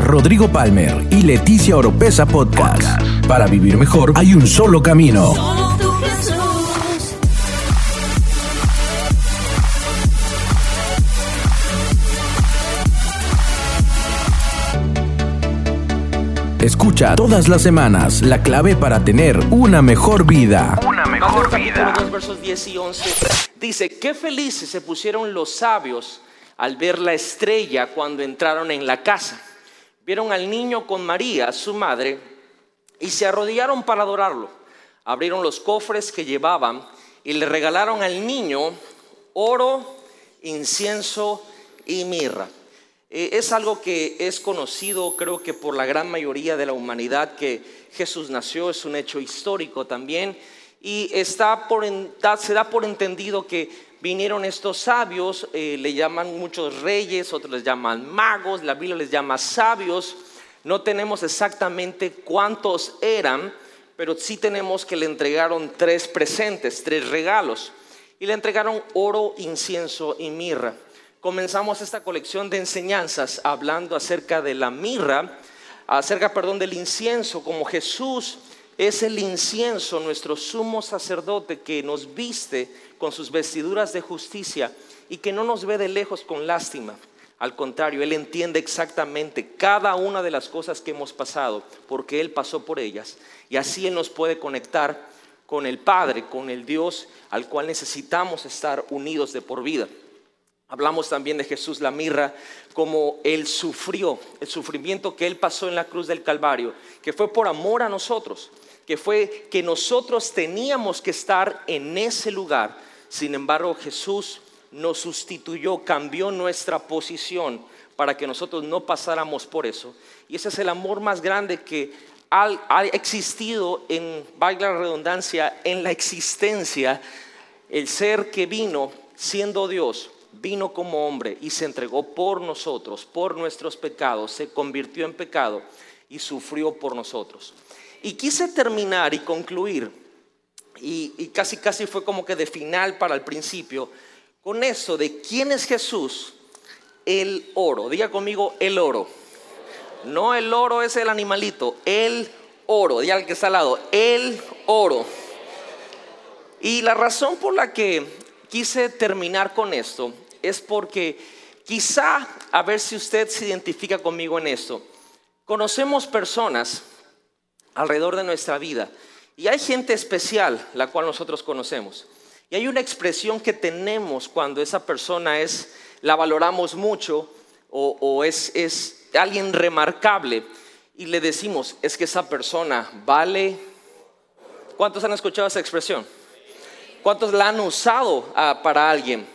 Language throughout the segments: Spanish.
Rodrigo Palmer y Leticia Oropesa Podcast. Para vivir mejor hay un solo camino. Escucha todas las semanas la clave para tener una mejor vida. Una mejor vida. capítulo 2, versos 10 y 11. Dice, qué felices se pusieron los sabios al ver la estrella cuando entraron en la casa. Vieron al niño con María, su madre, y se arrodillaron para adorarlo. Abrieron los cofres que llevaban y le regalaron al niño oro, incienso y mirra. Eh, es algo que es conocido, creo que por la gran mayoría de la humanidad, que Jesús nació, es un hecho histórico también, y está por se da por entendido que vinieron estos sabios, eh, le llaman muchos reyes, otros les llaman magos, la Biblia les llama sabios, no tenemos exactamente cuántos eran, pero sí tenemos que le entregaron tres presentes, tres regalos, y le entregaron oro, incienso y mirra. Comenzamos esta colección de enseñanzas hablando acerca de la mirra, acerca, perdón, del incienso, como Jesús es el incienso, nuestro sumo sacerdote que nos viste con sus vestiduras de justicia y que no nos ve de lejos con lástima. Al contrario, Él entiende exactamente cada una de las cosas que hemos pasado, porque Él pasó por ellas. Y así Él nos puede conectar con el Padre, con el Dios al cual necesitamos estar unidos de por vida. Hablamos también de Jesús la mirra, como Él sufrió, el sufrimiento que Él pasó en la cruz del Calvario, que fue por amor a nosotros, que fue que nosotros teníamos que estar en ese lugar. Sin embargo, Jesús nos sustituyó, cambió nuestra posición para que nosotros no pasáramos por eso. Y ese es el amor más grande que ha, existido en, valga la redundancia, en la existencia, el ser que vino siendo Dios vino como hombre y se entregó por nosotros, por nuestros pecados, se convirtió en pecado y sufrió por nosotros. Y quise terminar y concluir, y, casi casi fue como que de final para el principio, con eso de quién es Jesús, el oro. Diga conmigo el oro. No el oro es el animalito, el oro. Diga al que está al lado, el oro. Y la razón por la que quise terminar con esto es porque quizá, a ver si usted se identifica conmigo en esto, conocemos personas alrededor de nuestra vida y hay gente especial la cual nosotros conocemos. Y hay una expresión que tenemos cuando esa persona es, la valoramos mucho o, es, es alguien remarcable y le decimos, es que esa persona vale... ¿Cuántos han escuchado esa expresión? ¿Cuántos la han usado ah, para alguien?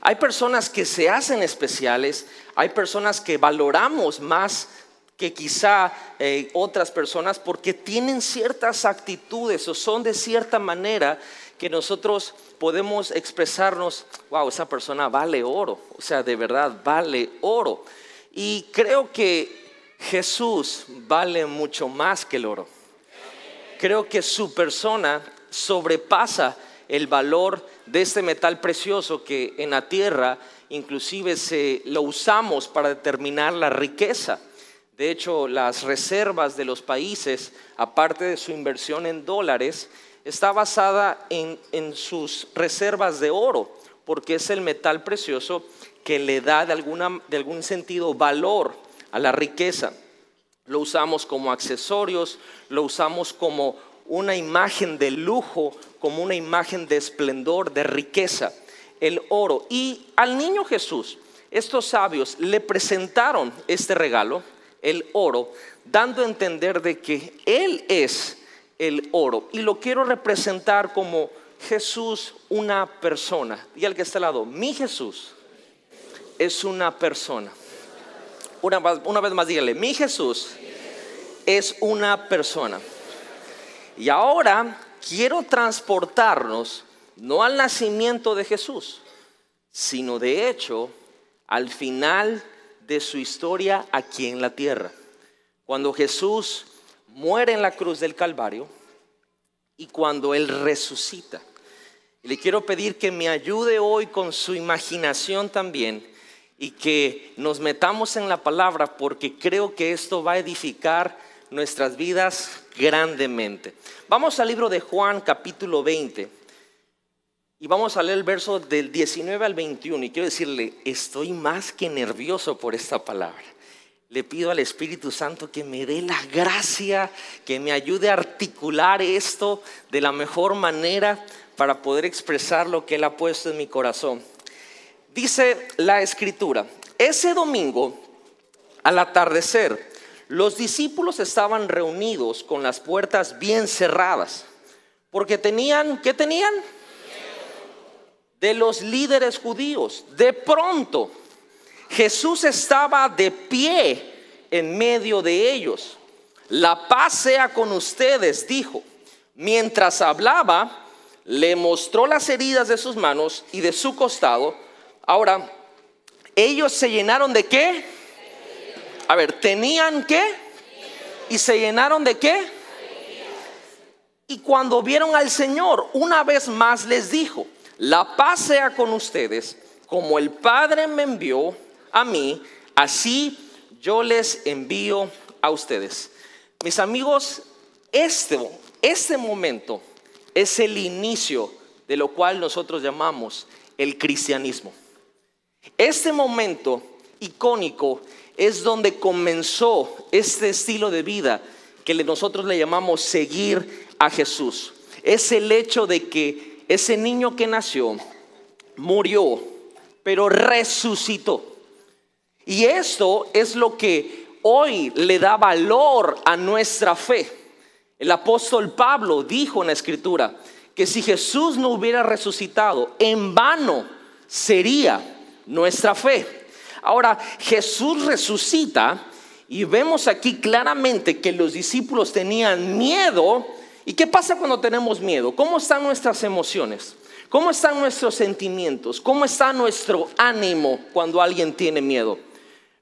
Hay personas que se hacen especiales, hay personas que valoramos más que quizá eh, otras personas porque tienen ciertas actitudes o son de cierta manera que nosotros podemos expresarnos, wow, esa persona vale oro, o sea, de verdad vale oro. Y creo que Jesús vale mucho más que el oro. Creo que su persona sobrepasa el valor de este metal precioso que en la tierra inclusive se lo usamos para determinar la riqueza. De hecho, las reservas de los países, aparte de su inversión en dólares, está basada en, en sus reservas de oro, porque es el metal precioso que le da de, alguna, de algún sentido valor a la riqueza. Lo usamos como accesorios, lo usamos como una imagen de lujo, como una imagen de esplendor, de riqueza, el oro. Y al niño Jesús, estos sabios le presentaron este regalo, el oro, dando a entender de que Él es el oro. Y lo quiero representar como Jesús, una persona. Y al que está al lado, mi Jesús es una persona. Una, una vez más dígale, mi Jesús es una persona. Y ahora quiero transportarnos no al nacimiento de Jesús, sino de hecho al final de su historia aquí en la tierra. Cuando Jesús muere en la cruz del Calvario y cuando Él resucita. Le quiero pedir que me ayude hoy con su imaginación también y que nos metamos en la palabra porque creo que esto va a edificar nuestras vidas grandemente. Vamos al libro de Juan capítulo 20 y vamos a leer el verso del 19 al 21 y quiero decirle, estoy más que nervioso por esta palabra. Le pido al Espíritu Santo que me dé la gracia, que me ayude a articular esto de la mejor manera para poder expresar lo que Él ha puesto en mi corazón. Dice la escritura, ese domingo, al atardecer, los discípulos estaban reunidos con las puertas bien cerradas, porque tenían, ¿qué tenían? De los líderes judíos. De pronto, Jesús estaba de pie en medio de ellos. La paz sea con ustedes, dijo. Mientras hablaba, le mostró las heridas de sus manos y de su costado Ahora, ellos se llenaron de qué? A ver, ¿tenían qué? ¿Y se llenaron de qué? Y cuando vieron al Señor, una vez más les dijo, la paz sea con ustedes, como el Padre me envió a mí, así yo les envío a ustedes. Mis amigos, este, este momento es el inicio de lo cual nosotros llamamos el cristianismo. Este momento icónico es donde comenzó este estilo de vida que nosotros le llamamos seguir a Jesús. Es el hecho de que ese niño que nació murió, pero resucitó. Y esto es lo que hoy le da valor a nuestra fe. El apóstol Pablo dijo en la escritura que si Jesús no hubiera resucitado, en vano sería nuestra fe. Ahora, Jesús resucita y vemos aquí claramente que los discípulos tenían miedo. ¿Y qué pasa cuando tenemos miedo? ¿Cómo están nuestras emociones? ¿Cómo están nuestros sentimientos? ¿Cómo está nuestro ánimo cuando alguien tiene miedo?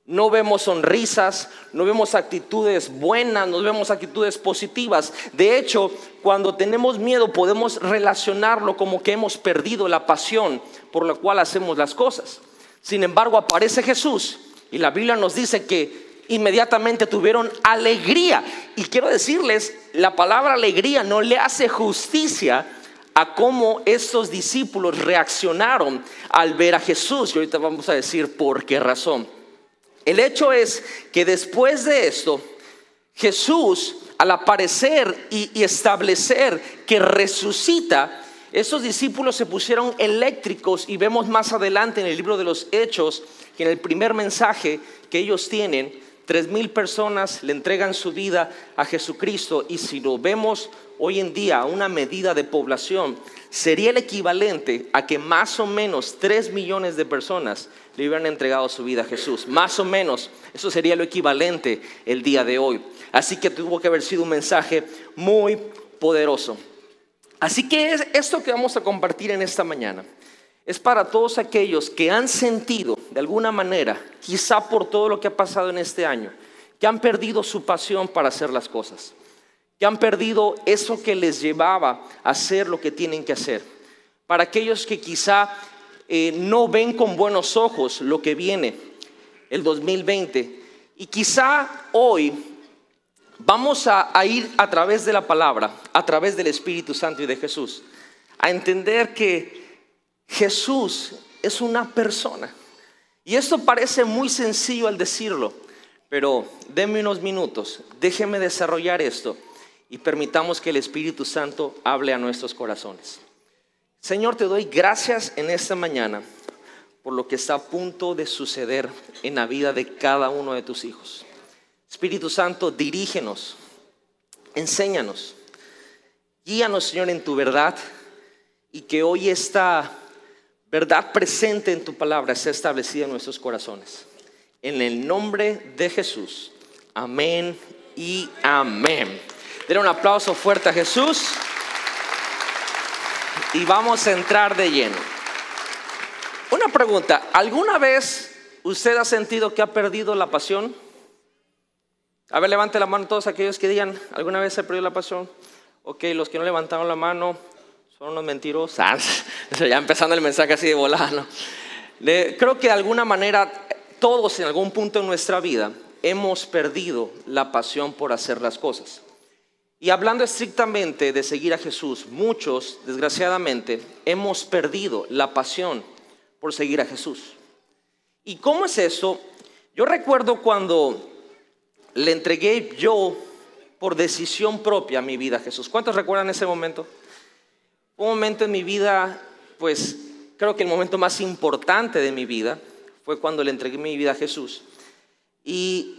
No vemos sonrisas, no vemos actitudes buenas, no vemos actitudes positivas. De hecho, cuando tenemos miedo podemos relacionarlo como que hemos perdido la pasión por la cual hacemos las cosas. Sin embargo, aparece Jesús y la Biblia nos dice que inmediatamente tuvieron alegría. Y quiero decirles, la palabra alegría no le hace justicia a cómo estos discípulos reaccionaron al ver a Jesús. Y ahorita vamos a decir por qué razón. El hecho es que después de esto, Jesús, al aparecer y, establecer que resucita, estos discípulos se pusieron eléctricos y vemos más adelante en el libro de los Hechos que en el primer mensaje que ellos tienen, tres mil personas le entregan su vida a Jesucristo y si lo vemos hoy en día a una medida de población, sería el equivalente a que más o menos tres millones de personas le hubieran entregado su vida a Jesús. Más o menos, eso sería lo equivalente el día de hoy. Así que tuvo que haber sido un mensaje muy poderoso. Así que esto que vamos a compartir en esta mañana es para todos aquellos que han sentido de alguna manera, quizá por todo lo que ha pasado en este año, que han perdido su pasión para hacer las cosas, que han perdido eso que les llevaba a hacer lo que tienen que hacer. Para aquellos que quizá eh, no ven con buenos ojos lo que viene el 2020 y quizá hoy Vamos a, ir a través de la palabra, a través del Espíritu Santo y de Jesús, a entender que Jesús es una persona. Y esto parece muy sencillo al decirlo, pero denme unos minutos, déjeme desarrollar esto y permitamos que el Espíritu Santo hable a nuestros corazones. Señor, te doy gracias en esta mañana por lo que está a punto de suceder en la vida de cada uno de tus hijos. Espíritu Santo, dirígenos, enséñanos, guíanos, Señor, en tu verdad y que hoy esta verdad presente en tu palabra sea establecida en nuestros corazones. En el nombre de Jesús. Amén y amén. Den un aplauso fuerte a Jesús y vamos a entrar de lleno. Una pregunta, ¿alguna vez usted ha sentido que ha perdido la pasión? A ver, levante la mano todos aquellos que digan, ¿alguna vez se perdió la pasión? Ok, los que no levantaron la mano son unos mentirosos. Ya empezando el mensaje así de volano. creo que de alguna manera todos en algún punto en nuestra vida hemos perdido la pasión por hacer las cosas. Y hablando estrictamente de seguir a Jesús, muchos, desgraciadamente, hemos perdido la pasión por seguir a Jesús. ¿Y cómo es eso? Yo recuerdo cuando le entregué yo por decisión propia mi vida a Jesús. ¿Cuántos recuerdan ese momento? Un momento en mi vida, pues creo que el momento más importante de mi vida fue cuando le entregué mi vida a Jesús. Y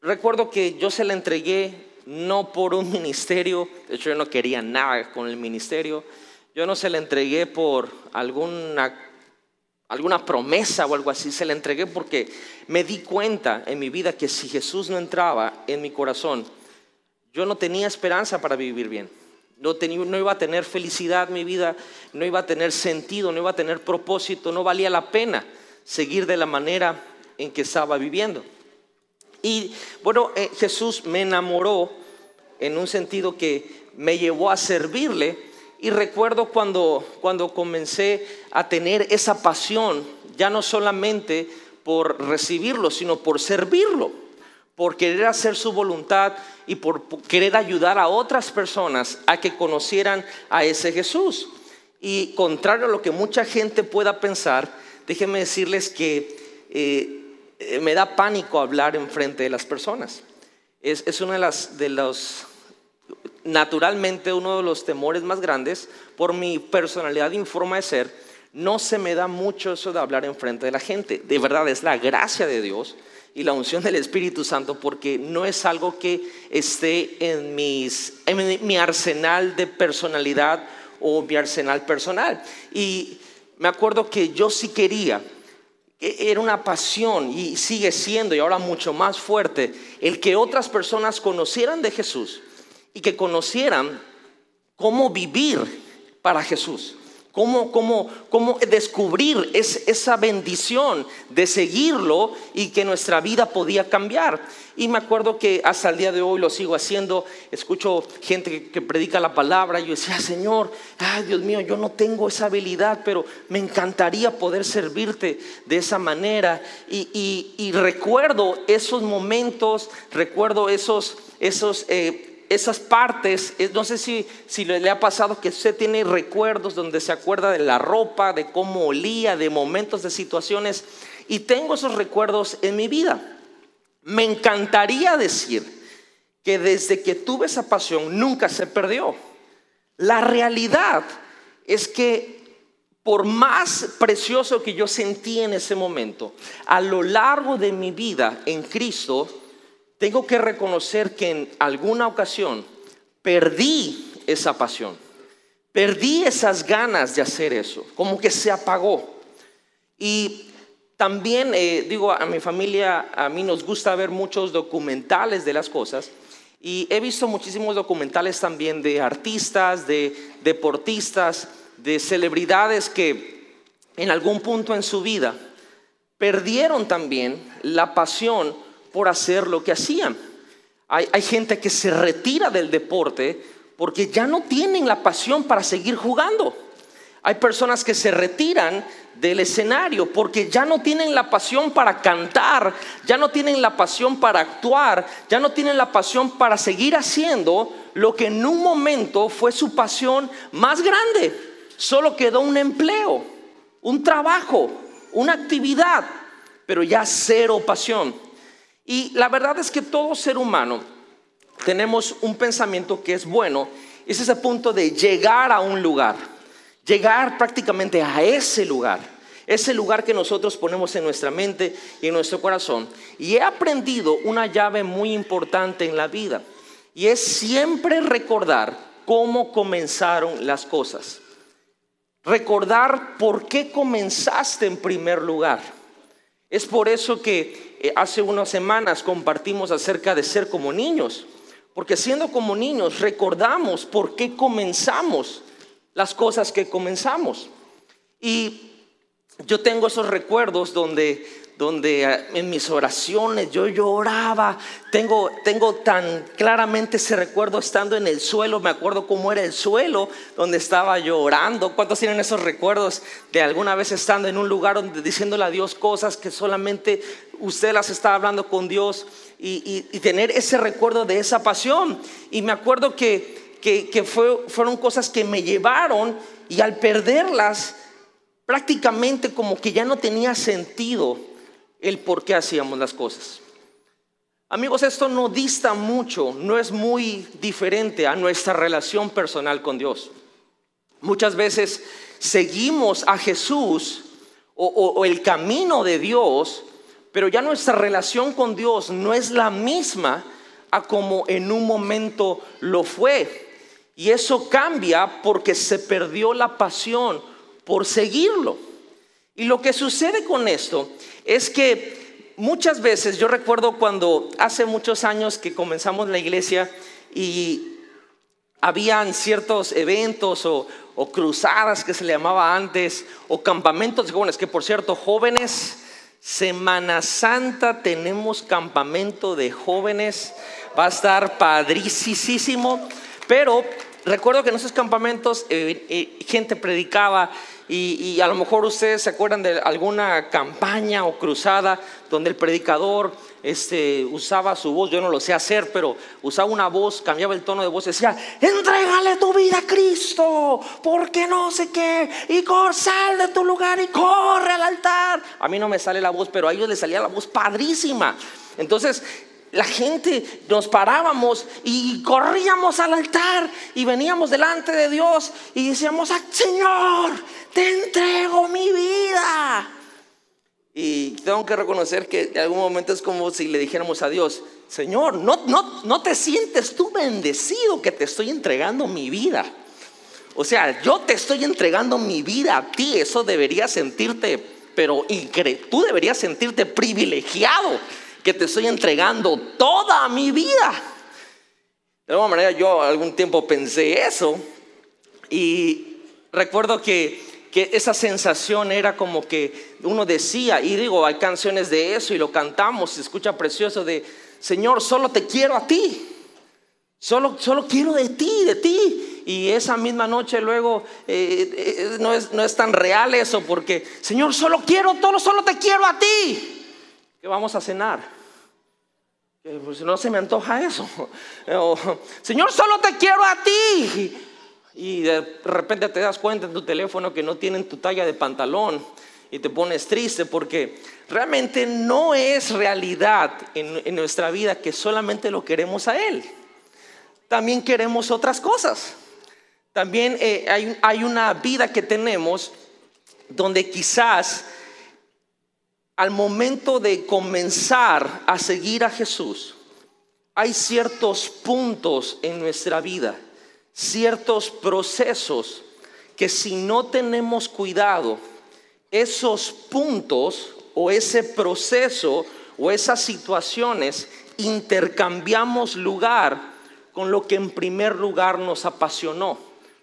recuerdo que yo se la entregué no por un ministerio, de hecho yo no quería nada con el ministerio, yo no se la entregué por alguna, alguna promesa o algo así, se la entregué porque me di cuenta en mi vida que si Jesús no entraba en mi corazón, yo no tenía esperanza para vivir bien. No, iba a tener felicidad mi vida, no iba a tener sentido, no iba a tener propósito, no valía la pena seguir de la manera en que estaba viviendo. Y bueno, eh, Jesús me enamoró en un sentido que me llevó a servirle. Y recuerdo cuando, cuando comencé a tener esa pasión, ya no solamente por recibirlo, sino por servirlo por querer hacer su voluntad y por querer ayudar a otras personas a que conocieran a ese Jesús. Y contrario a lo que mucha gente pueda pensar, déjenme decirles que eh, eh, me da pánico hablar en frente de las personas. Es, es una de las de los naturalmente uno de los temores más grandes por mi personalidad y forma de ser. No se me da mucho eso de hablar en frente de la gente. De verdad es la gracia de Dios y la unción del Espíritu Santo porque no es algo que esté en, en mi arsenal de personalidad o mi arsenal personal. Y me acuerdo que yo sí quería, era una pasión y sigue siendo y ahora mucho más fuerte, el que otras personas conocieran de Jesús y que conocieran cómo vivir para Jesús. Cómo, cómo, cómo descubrir esa bendición de seguirlo y que nuestra vida podía cambiar. Y me acuerdo que hasta el día de hoy lo sigo haciendo. Escucho gente que, predica la palabra. Y yo decía, Señor, ay Dios mío, yo no tengo esa habilidad, pero me encantaría poder servirte de esa manera. Y, recuerdo esos momentos, recuerdo esos, esos eh, esas partes, no sé si, le ha pasado que usted tiene recuerdos donde se acuerda de la ropa, de cómo olía, de momentos, de situaciones, y tengo esos recuerdos en mi vida. Me encantaría decir que desde que tuve esa pasión nunca se perdió. La realidad es que por más precioso que yo sentí en ese momento, a lo largo de mi vida en Cristo, tengo que reconocer que en alguna ocasión perdí esa pasión, perdí esas ganas de hacer eso, como que se apagó. Y también, eh, digo, a mi familia, a mí nos gusta ver muchos documentales de las cosas. Y he visto muchísimos documentales también de artistas, de deportistas, de celebridades que en algún punto en su vida perdieron también la pasión por hacer lo que hacían. Hay, gente que se retira del deporte porque ya no tienen la pasión para seguir jugando. Hay personas que se retiran del escenario porque ya no tienen la pasión para cantar, ya no tienen la pasión para actuar, ya no tienen la pasión para seguir haciendo lo que en un momento fue su pasión más grande. Solo quedó un empleo, un trabajo, una actividad, pero ya cero pasión. Y la verdad es que todo ser humano tenemos un pensamiento que es bueno, es ese punto de llegar a un lugar, llegar prácticamente a ese lugar, ese lugar que nosotros ponemos en nuestra mente y en nuestro corazón. Y he aprendido una llave muy importante en la vida, y es siempre recordar cómo comenzaron las cosas. Recordar por qué comenzaste en primer lugar. Es por eso que eh, hace unas semanas compartimos acerca de ser como niños, porque siendo como niños recordamos por qué comenzamos las cosas que comenzamos. Y yo tengo esos recuerdos donde donde eh, en mis oraciones yo lloraba. Tengo, tengo tan claramente ese recuerdo estando en el suelo, me acuerdo cómo era el suelo donde estaba llorando. ¿Cuántos tienen esos recuerdos de alguna vez estando en un lugar donde diciéndole a Dios cosas que solamente usted las estaba hablando con Dios y, tener ese recuerdo de esa pasión? Y me acuerdo que, que, fueron cosas que me llevaron y al perderlas prácticamente como que ya no tenía sentido el por qué hacíamos las cosas. Amigos, esto no dista mucho, no es muy diferente a nuestra relación personal con Dios. Muchas veces seguimos a Jesús o, el camino de Dios, pero ya nuestra relación con Dios no es la misma a como en un momento lo fue. Y eso cambia porque se perdió la pasión por seguirlo. Y lo que sucede con esto es que muchas veces, yo recuerdo cuando hace muchos años que comenzamos la iglesia y habían ciertos eventos o, cruzadas que se le llamaba antes, o campamentos de jóvenes, que por cierto, jóvenes, Semana Santa tenemos campamento de jóvenes, va a estar padricísimo, pero recuerdo que en esos campamentos eh, eh, gente predicaba y, a lo mejor ustedes se acuerdan de alguna campaña o cruzada donde el predicador este, usaba su voz, yo no lo sé hacer, pero usaba una voz, cambiaba el tono de voz, decía, entrégale tu vida a Cristo, porque no sé qué, y sal de tu lugar y corre al altar. A mí no me sale la voz, pero a ellos les salía la voz padrísima. Entonces, la gente nos parábamos y corríamos al altar y veníamos delante de Dios y decíamos, Señor, te entrego mi vida. Y tengo que reconocer que en algún momento es como si le dijéramos a Dios, Señor, no, no, no te sientes tú bendecido que te estoy entregando mi vida. O sea, yo te estoy entregando mi vida a ti, eso debería sentirte, pero tú deberías sentirte privilegiado que te estoy entregando toda mi vida. De alguna manera yo algún tiempo pensé eso y recuerdo que, que esa sensación era como que uno decía, y digo, hay canciones de eso y lo cantamos, se escucha precioso de, Señor, solo te quiero a ti. Solo, solo quiero de ti, de ti. Y esa misma noche luego eh, eh, no, es, no es tan real eso porque, Señor, solo quiero, todo, solo te quiero a ti. Que vamos a cenar. Pues no se me antoja eso. Señor, solo te quiero a ti. Y de repente te das cuenta en tu teléfono que no tienen tu talla de pantalón y te pones triste porque realmente no es realidad en, nuestra vida que solamente lo queremos a Él. También queremos otras cosas. También eh, hay, hay una vida que tenemos donde quizás al momento de comenzar a seguir a Jesús, hay ciertos puntos en nuestra vida, ciertos procesos que si no tenemos cuidado, esos puntos o ese proceso o esas situaciones intercambiamos lugar con lo que en primer lugar nos apasionó.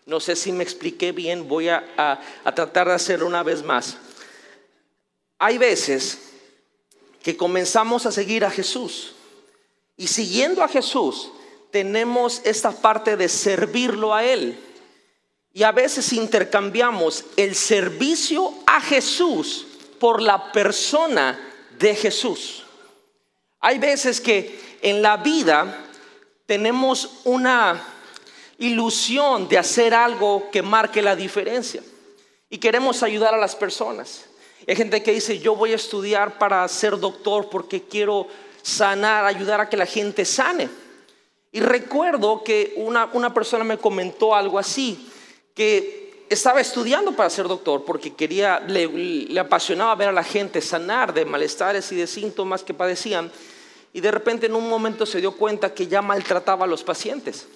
No sé si me expliqué bien, voy a, tratar de hacerlo una vez más. Hay veces que comenzamos a seguir a Jesús y siguiendo a Jesús tenemos esta parte de servirlo a Él. Y a veces intercambiamos el servicio a Jesús por la persona de Jesús. Hay veces que en la vida tenemos una ilusión de hacer algo que marque la diferencia y queremos ayudar a las personas. Hay gente que dice, yo voy a estudiar para ser doctor porque quiero sanar, ayudar a que la gente sane. Y recuerdo que una, una persona me comentó algo así, que estaba estudiando para ser doctor porque quería, le, le apasionaba ver a la gente sanar de malestares y de síntomas que padecían. Y de repente en un momento se dio cuenta que ya maltrataba a los pacientes.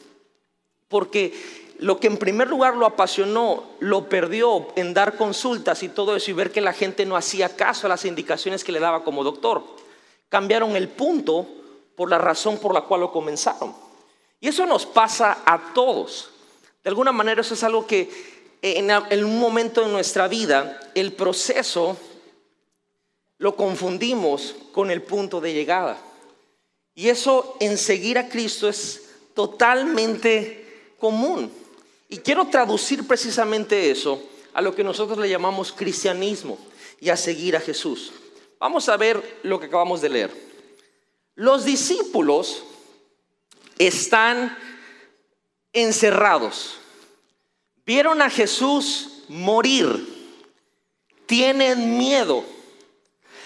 Porque lo que en primer lugar lo apasionó, lo perdió en dar consultas y todo eso y ver que la gente no hacía caso a las indicaciones que le daba como doctor. Cambiaron el punto por la razón por la cual lo comenzaron. Y eso nos pasa a todos. De alguna manera eso es algo que en, un momento de nuestra vida, el proceso lo confundimos con el punto de llegada. Y eso en seguir a Cristo es totalmente común. Y quiero traducir precisamente eso a lo que nosotros le llamamos cristianismo y a seguir a Jesús. Vamos a ver lo que acabamos de leer. Los discípulos están encerrados. Vieron a Jesús morir. Tienen miedo.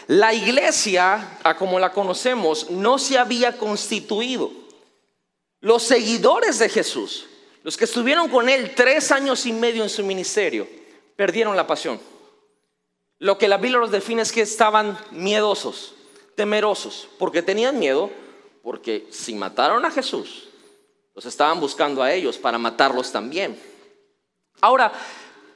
La iglesia, a como la conocemos, no se había constituido. Los seguidores de Jesús, los que estuvieron con él tres años y medio en su ministerio, perdieron la pasión. Lo que la Biblia los define es que estaban miedosos, temerosos, porque tenían miedo, porque si mataron a Jesús, los estaban buscando a ellos para matarlos también. Ahora,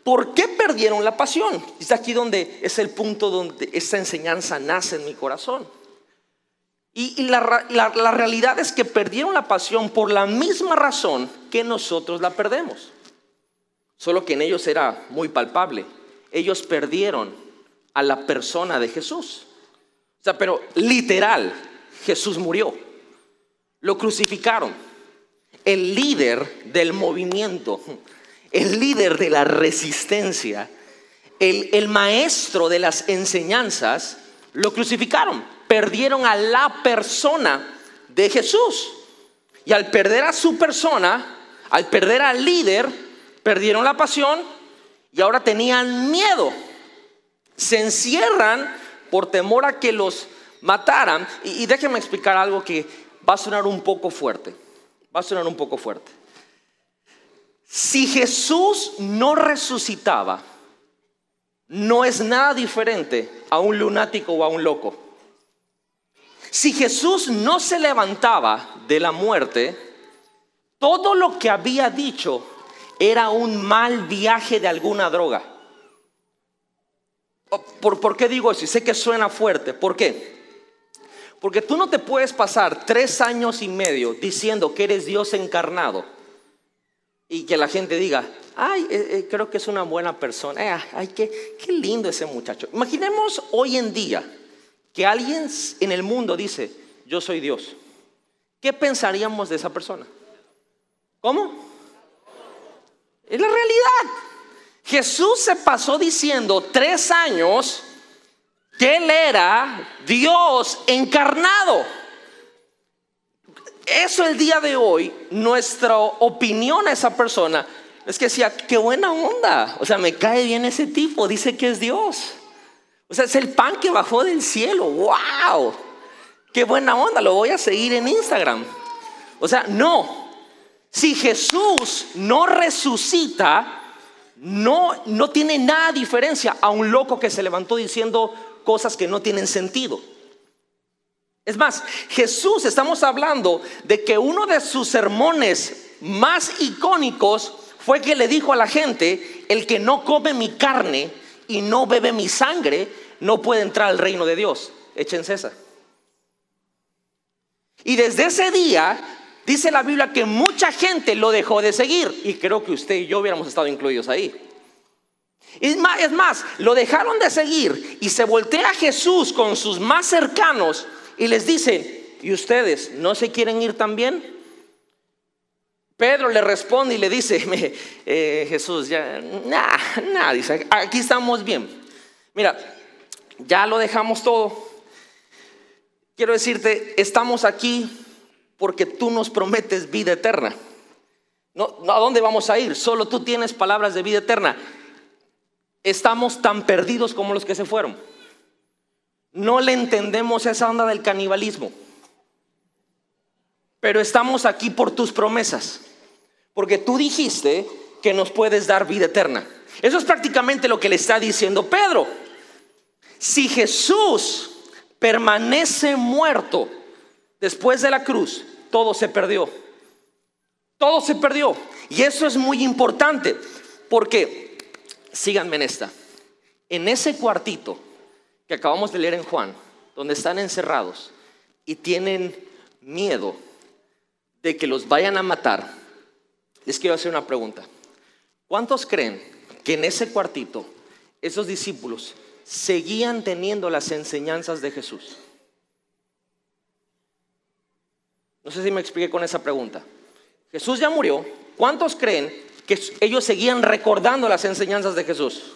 ¿por qué perdieron la pasión? Es aquí donde es el punto donde esta enseñanza nace en mi corazón. Y, la, la realidad es que perdieron la pasión por la misma razón que nosotros la perdemos. Solo que en ellos era muy palpable. Ellos perdieron a la persona de Jesús. O sea, pero literal, Jesús murió. Lo crucificaron. El líder del movimiento, el líder de la resistencia, el, maestro de las enseñanzas, lo crucificaron. Perdieron a la persona de Jesús. Y al perder a su persona, al perder al líder, perdieron la pasión y ahora tenían miedo se encierran por temor a que los mataran. Y, déjenme explicar algo que va a sonar un poco fuerte. Va a sonar un poco fuerte. Si Jesús no resucitaba, no es nada diferente a un lunático o a un loco. Si Jesús no se levantaba de la muerte, todo lo que había dicho era un mal viaje de alguna droga. ¿Por, qué digo eso? Y sé que suena fuerte. ¿Por qué? Porque tú no te puedes pasar tres años y medio diciendo que eres Dios encarnado y que la gente diga, ay, eh, eh, creo que es una buena persona, eh, ay, qué, qué lindo ese muchacho. Imaginemos hoy en día que alguien en el mundo dice, yo soy Dios. ¿Qué pensaríamos de esa persona? ¿Cómo? Es la realidad. Jesús se pasó diciendo tres años que Él era Dios encarnado. Eso el día de hoy, nuestra opinión a esa persona es que decía, qué buena onda. O sea, me cae bien ese tipo, dice que es Dios. O sea, es el pan que bajó del cielo. ¡Wow! Qué buena onda, lo voy a seguir en Instagram. O sea, no. Si Jesús no resucita, no, no tiene nada diferencia a un loco que se levantó diciendo cosas que no tienen sentido. Es más, Jesús, estamos hablando de que uno de sus sermones más icónicos fue que le dijo a la gente, el que no come mi carne y no bebe mi sangre, no puede entrar al reino de Dios. Échense esa. Y desde ese día Dice la Biblia que mucha gente lo dejó de seguir y creo que usted y yo hubiéramos estado incluidos ahí. Es más, lo dejaron de seguir y se voltea a Jesús con sus más cercanos y les dice, ¿y ustedes no se quieren ir también? Pedro le responde y le dice, eh, Jesús, ya, nada, nada, dice, aquí estamos bien. Mira, ya lo dejamos todo. Quiero decirte, estamos aquí porque tú nos prometes vida eterna. No, ¿A dónde vamos a ir? Solo tú tienes palabras de vida eterna. Estamos tan perdidos como los que se fueron. No le entendemos esa onda del canibalismo. Pero estamos aquí por tus promesas. Porque tú dijiste que nos puedes dar vida eterna. Eso es prácticamente lo que le está diciendo Pedro. Si Jesús permanece muerto, Después de la cruz, todo se perdió. Todo se perdió. Y eso es muy importante, porque, síganme en esta, en ese cuartito que acabamos de leer en Juan, donde están encerrados y tienen miedo de que los vayan a matar, les quiero hacer una pregunta. ¿Cuántos creen que en ese cuartito esos discípulos seguían teniendo las enseñanzas de Jesús? No sé si me expliqué con esa pregunta. Jesús ya murió. ¿Cuántos creen que ellos seguían recordando las enseñanzas de Jesús?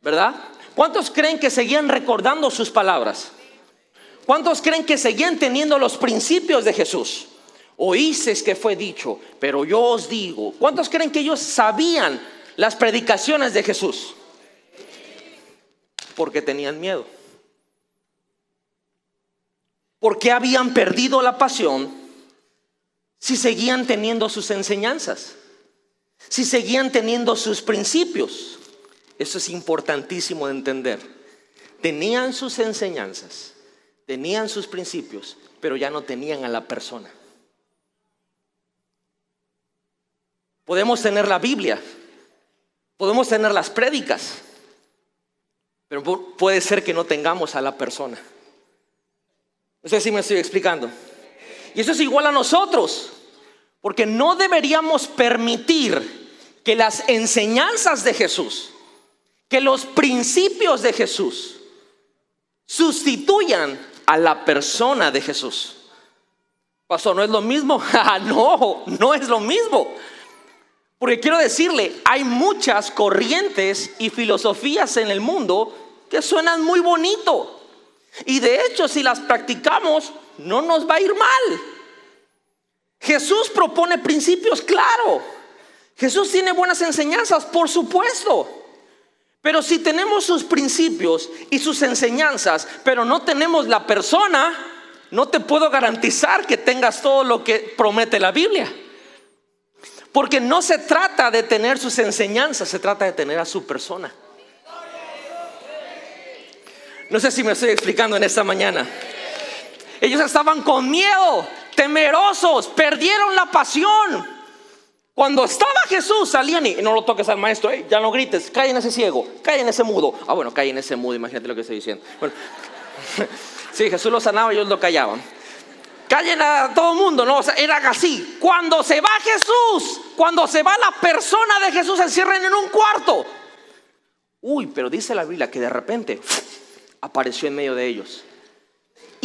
¿Verdad? ¿Cuántos creen que seguían recordando sus palabras? ¿Cuántos creen que seguían teniendo los principios de Jesús? Oíces que fue dicho, pero yo os digo. ¿Cuántos creen que ellos sabían las predicaciones de Jesús? Porque tenían miedo. Porque habían perdido la pasión si seguían teniendo sus enseñanzas? Si seguían teniendo sus principios. Eso es importantísimo de entender. Tenían sus enseñanzas, tenían sus principios, pero ya no tenían a la persona. Podemos tener la Biblia, podemos tener las prédicas, pero puede ser que no tengamos a la persona. No sé si me estoy explicando. Y eso es igual a nosotros, porque no deberíamos permitir que las enseñanzas de Jesús, que los principios de Jesús sustituyan a la persona de Jesús. Pasó, ¿no es lo mismo? Ah, no, no es lo mismo. Porque quiero decirle, hay muchas corrientes y filosofías en el mundo que suenan muy bonito. Y de hecho, si las practicamos, no nos va a ir mal. Jesús propone principios, claro. Jesús tiene buenas enseñanzas, por supuesto. Pero si tenemos sus principios y sus enseñanzas, pero no tenemos la persona, no te puedo garantizar que tengas todo lo que promete la Biblia. Porque no se trata de tener sus enseñanzas, se trata de tener a su persona. No sé si me estoy explicando en esta mañana. Ellos estaban con miedo, temerosos, perdieron la pasión. Cuando estaba Jesús, salían y no lo toques al maestro, ya no grites, cae en ese ciego, cae en ese mudo. Ah, bueno, cae en ese mudo, imagínate lo que estoy diciendo. Bueno, sí, Jesús lo sanaba y ellos lo callaban. Callen a todo el mundo, no, o sea, era así. Cuando se va Jesús, cuando se va la persona de Jesús, se encierran en un cuarto. Uy, pero dice la Biblia que de repente apareció en medio de ellos.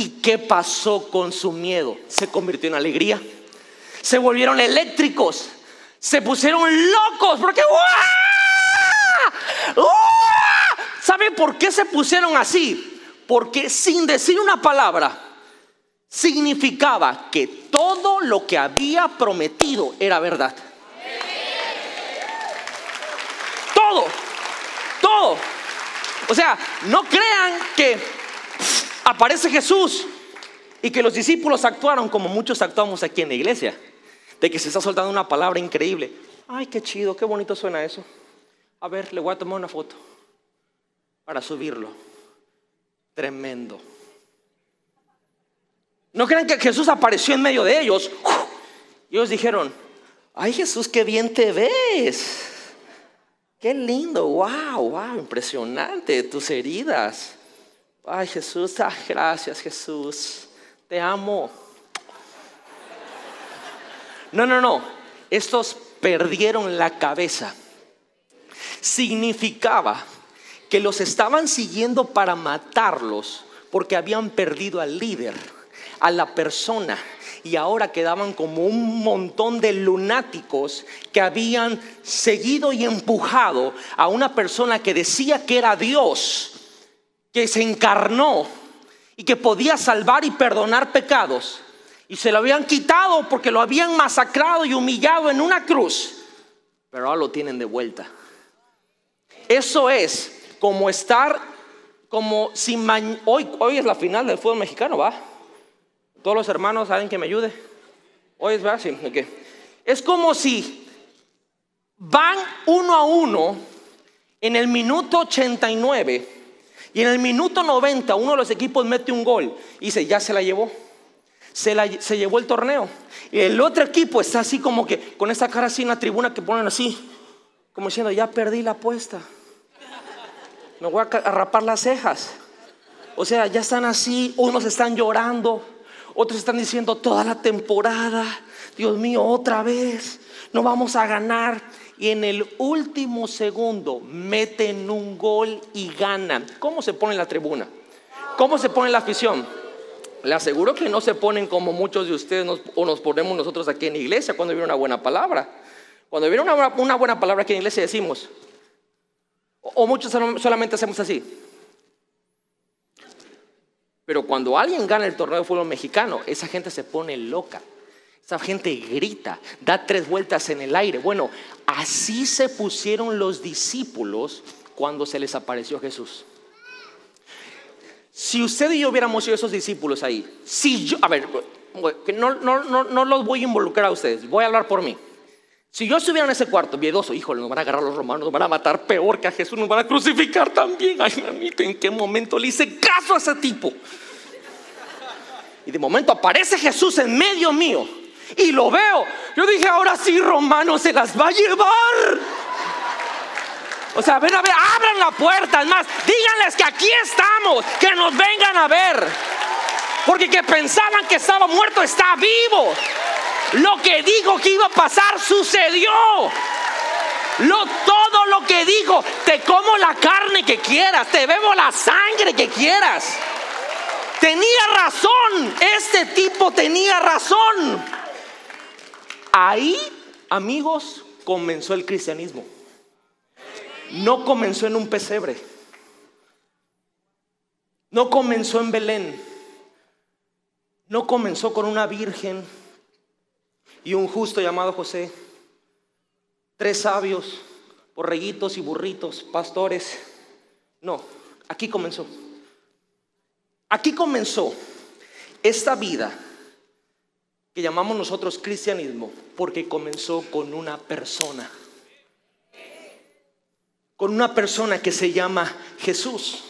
¿Y qué pasó con su miedo? Se convirtió en alegría. Se volvieron eléctricos. Se pusieron locos porque ¿Saben por qué se pusieron así? Porque sin decir una palabra significaba que todo lo que había prometido era verdad. Todo, todo. O sea, no crean que aparece Jesús y que los discípulos actuaron como muchos actuamos aquí en la iglesia. De que se está soltando una palabra increíble. Ay, qué chido, qué bonito suena eso. A ver, le voy a tomar una foto para subirlo. Tremendo. No crean que Jesús apareció en medio de ellos. Y ellos dijeron, ay Jesús, qué bien te ves. Qué lindo, wow, wow, impresionante tus heridas. Ay Jesús, ah, gracias Jesús, te amo. No, no, no, estos perdieron la cabeza. Significaba que los estaban siguiendo para matarlos porque habían perdido al líder, a la persona y ahora quedaban como un montón de lunáticos que habían seguido y empujado a una persona que decía que era Dios, que se encarnó y que podía salvar y perdonar pecados. Y se lo habían quitado porque lo habían masacrado y humillado en una cruz. Pero ahora lo tienen de vuelta. Eso es como estar, como si hoy, hoy es la final del fútbol mexicano, ¿va? Todos los hermanos saben que me ayude. Hoy es así. Es como si van uno a uno en el minuto 89 y en el minuto 90 uno de los equipos mete un gol y dice, ya se la llevó. Se, la, se llevó el torneo. Y el otro equipo está así como que con esa cara así en la tribuna que ponen así, como diciendo, ya perdí la apuesta. Me voy a rapar las cejas. O sea, ya están así, unos están llorando, otros están diciendo toda la temporada, Dios mío, otra vez, no vamos a ganar. Y en el último segundo meten un gol y ganan. ¿Cómo se pone la tribuna? ¿Cómo se pone la afición? Le aseguro que no se ponen como muchos de ustedes o nos ponemos nosotros aquí en la iglesia cuando viene una buena palabra. Cuando viene una, una buena palabra aquí en la iglesia decimos, o muchos solamente hacemos así. Pero cuando alguien gana el torneo de fútbol mexicano, esa gente se pone loca. Esa gente grita, da tres vueltas en el aire. Bueno, así se pusieron los discípulos cuando se les apareció Jesús. Si usted y yo hubiéramos sido esos discípulos ahí, si yo, a ver, no, no, no, no los voy a involucrar a ustedes, voy a hablar por mí. Si yo estuviera en ese cuarto, miedoso, híjole, nos van a agarrar los romanos, nos van a matar peor que a Jesús, nos van a crucificar también. Ay, mamita, ¿en qué momento le hice caso a ese tipo? Y de momento aparece Jesús en medio mío y lo veo. Yo dije, ahora sí, Romano se las va a llevar. O sea, ven a ver, abran la puerta. Es más, díganles que aquí estamos, que nos vengan a ver. Porque que pensaban que estaba muerto está vivo. Lo que dijo que iba a pasar sucedió. Lo, todo lo que dijo, te como la carne que quieras, te bebo la sangre que quieras. Tenía razón, este tipo tenía razón. Ahí, amigos, comenzó el cristianismo. No comenzó en un pesebre. No comenzó en Belén. No comenzó con una virgen y un justo llamado José. Tres sabios, borreguitos y burritos, pastores. No, aquí comenzó. Aquí comenzó esta vida que llamamos nosotros cristianismo porque comenzó con una persona. Con una persona que se llama Jesús.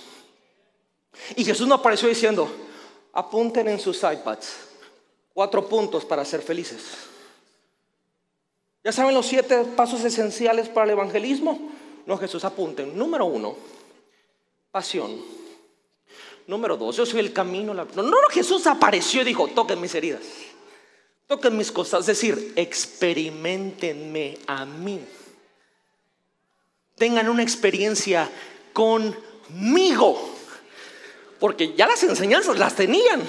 Y Jesús no apareció diciendo, apunten en sus iPads cuatro puntos para ser felices. ¿Ya saben los siete pasos esenciales para el evangelismo? No, Jesús, apunten. Número uno, pasión. Número dos, yo soy el camino. No, no, Jesús apareció y dijo, toquen mis heridas. Toquen mis cosas. Es decir, experimentenme a mí. Tengan una experiencia conmigo. Porque ya las enseñanzas las tenían.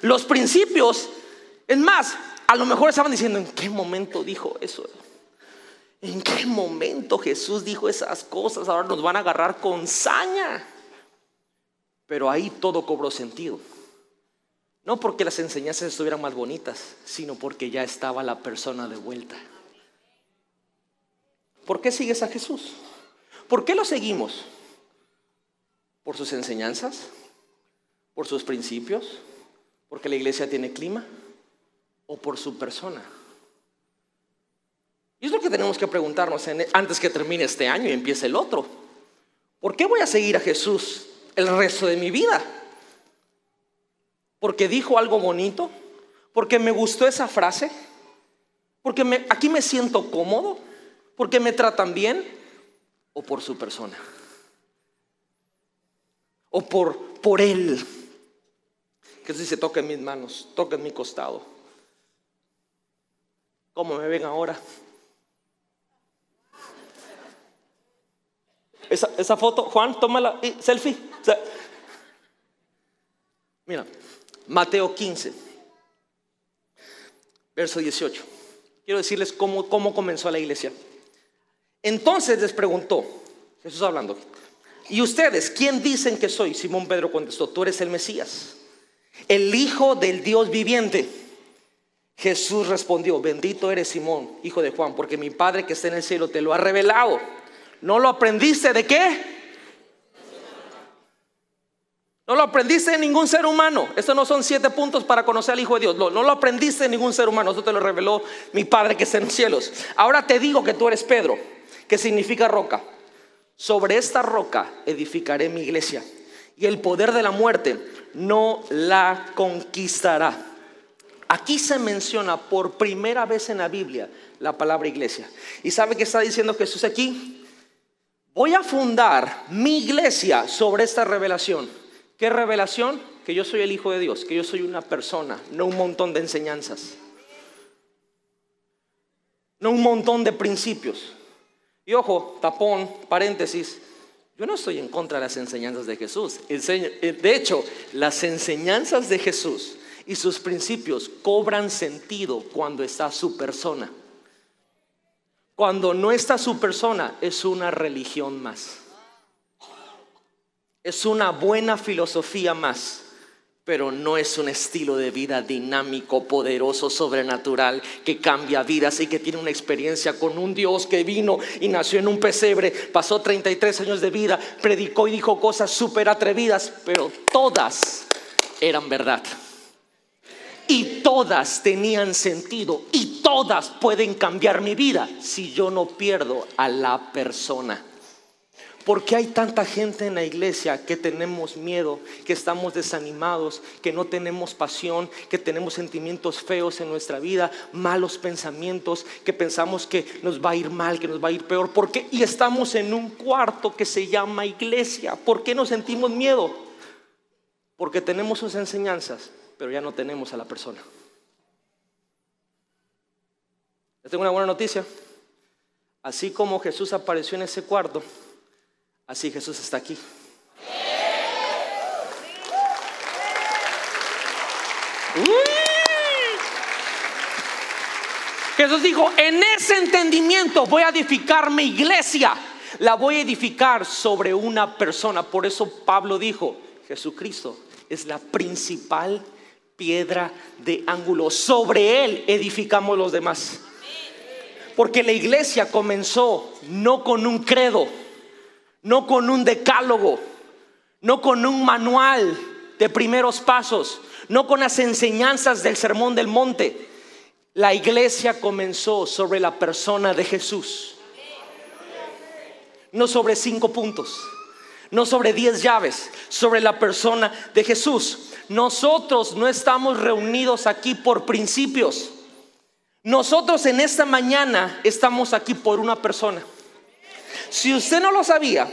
Los principios, es más, a lo mejor estaban diciendo, ¿en qué momento dijo eso? ¿En qué momento Jesús dijo esas cosas? Ahora nos van a agarrar con saña. Pero ahí todo cobró sentido. No porque las enseñanzas estuvieran más bonitas, sino porque ya estaba la persona de vuelta. ¿Por qué sigues a Jesús? ¿Por qué lo seguimos? ¿Por sus enseñanzas? ¿Por sus principios? ¿Porque la iglesia tiene clima? o por su persona? Y es lo que tenemos que preguntarnos antes que termine este año y empiece el otro. ¿Por qué voy a seguir a Jesús el resto de mi vida? ¿Porque dijo algo bonito? ¿Porque me gustó esa frase? ¿Porque aquí me siento cómodo? ¿Porque me tratan bien? ¿O por su persona? ¿O por, por Él? Jesús dice, toquen mis manos, toquen mi costado ¿Cómo me ven ahora? Esa, foto, Juan, tómala, y selfie. Mateo 15, verso 18. Quiero decirles cómo, cómo comenzó la iglesia. Entonces les preguntó, Jesús hablando, ¿y ustedes quién dicen que soy? Simón Pedro contestó, tú eres el Mesías, el Hijo del Dios viviente. Jesús respondió, bendito eres Simón, hijo de Juan, porque mi Padre que está en el cielo te lo ha revelado. ¿No lo aprendiste de qué? No lo aprendiste de ningún ser humano. Estos no son siete puntos para conocer al Hijo de Dios. No, lo aprendiste de ningún ser humano. Eso te lo reveló mi Padre que está en los cielos. Ahora te digo que tú eres Pedro, que significa roca. Sobre esta roca edificaré mi iglesia. Y el poder de la muerte no la conquistará. Aquí se menciona por primera vez en la Biblia la palabra iglesia. ¿Y sabe qué está diciendo Jesús aquí? Voy a fundar mi iglesia sobre esta revelación. ¿Qué revelación? Que yo soy el Hijo de Dios, que yo soy una persona, no un montón de enseñanzas. no un montón de principios. Y ojo, tapón, paréntesis, yo no estoy en contra de las enseñanzas de Jesús. Eh, de hecho, las enseñanzas de Jesús y sus principios cobran sentido cuando está su persona. Cuando no está su persona, es una religión más. Es una buena filosofía más pero no es un estilo de vida dinámico, poderoso, sobrenatural, que cambia vidas y que tiene una experiencia con un Dios que vino y nació en un pesebre, pasó 33 años de vida, predicó y dijo cosas súper atrevidas, pero todas eran verdad. Y todas tenían sentido y todas pueden cambiar mi vida si yo no pierdo a la persona. ¿Por qué hay tanta gente en la iglesia que tenemos miedo, que estamos desanimados, que no tenemos pasión, que tenemos sentimientos feos en nuestra vida, malos pensamientos, que pensamos que nos va a ir mal, que nos va a ir peor? ¿Por qué? Y estamos en un cuarto que se llama iglesia. ¿Por qué nos sentimos miedo? Porque tenemos sus enseñanzas, pero ya no tenemos a la persona. Tengo una buena noticia. Así como Jesús apareció en ese cuarto, Así Jesús está aquí. Jesús dijo, en ese entendimiento voy a edificar mi iglesia. La voy a edificar sobre una persona. Por eso Pablo dijo, Jesucristo es la principal piedra de ángulo. Sobre él edificamos los demás. Porque la iglesia comenzó no con un credo no con un decálogo, no con un manual de primeros pasos, no con las enseñanzas del Sermón del Monte. La iglesia comenzó sobre la persona de Jesús, no sobre cinco puntos, no sobre diez llaves, sobre la persona de Jesús. Nosotros no estamos reunidos aquí por principios. Nosotros en esta mañana estamos aquí por una persona. Si usted no lo sabía,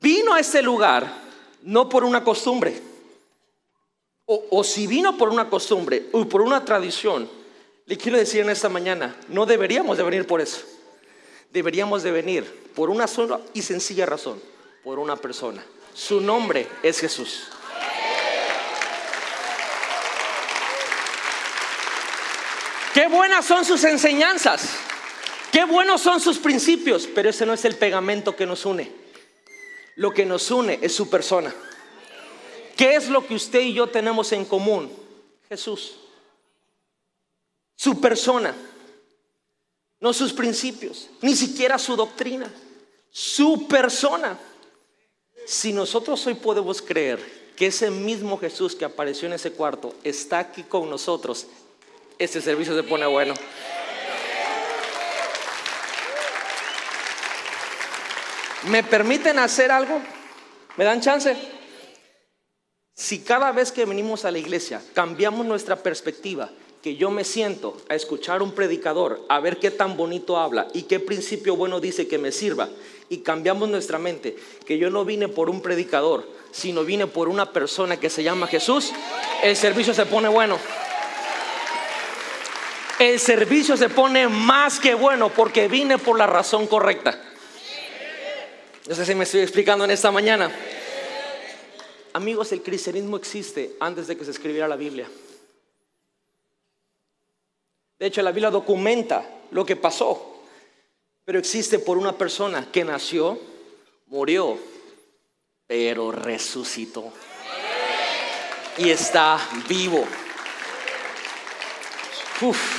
vino a este lugar no por una costumbre. O, si vino por una costumbre o por una tradición, le quiero decir en esta mañana, no deberíamos de venir por eso. Deberíamos de venir por una sola y sencilla razón, por una persona. Su nombre es Jesús. Qué buenas son sus enseñanzas. Qué buenos son sus principios, pero ese no es el pegamento que nos une. Lo que nos une es su persona. ¿Qué es lo que usted y yo tenemos en común? Jesús. Su persona. No sus principios, ni siquiera su doctrina. Su persona. Si nosotros hoy podemos creer que ese mismo Jesús que apareció en ese cuarto está aquí con nosotros, este servicio se pone bueno. ¿Me permiten hacer algo? ¿Me dan chance? Si cada vez que venimos a la iglesia cambiamos nuestra perspectiva, que yo me siento a escuchar un predicador, a ver qué tan bonito habla y qué principio bueno dice que me sirva, y cambiamos nuestra mente, que yo no vine por un predicador, sino vine por una persona que se llama Jesús, el servicio se pone bueno. El servicio se pone más que bueno porque vine por la razón correcta. No sé si me estoy explicando en esta mañana. Amigos, el cristianismo existe antes de que se escribiera la Biblia. De hecho, la Biblia documenta lo que pasó, pero existe por una persona que nació, murió, pero resucitó. Y está vivo. Uf.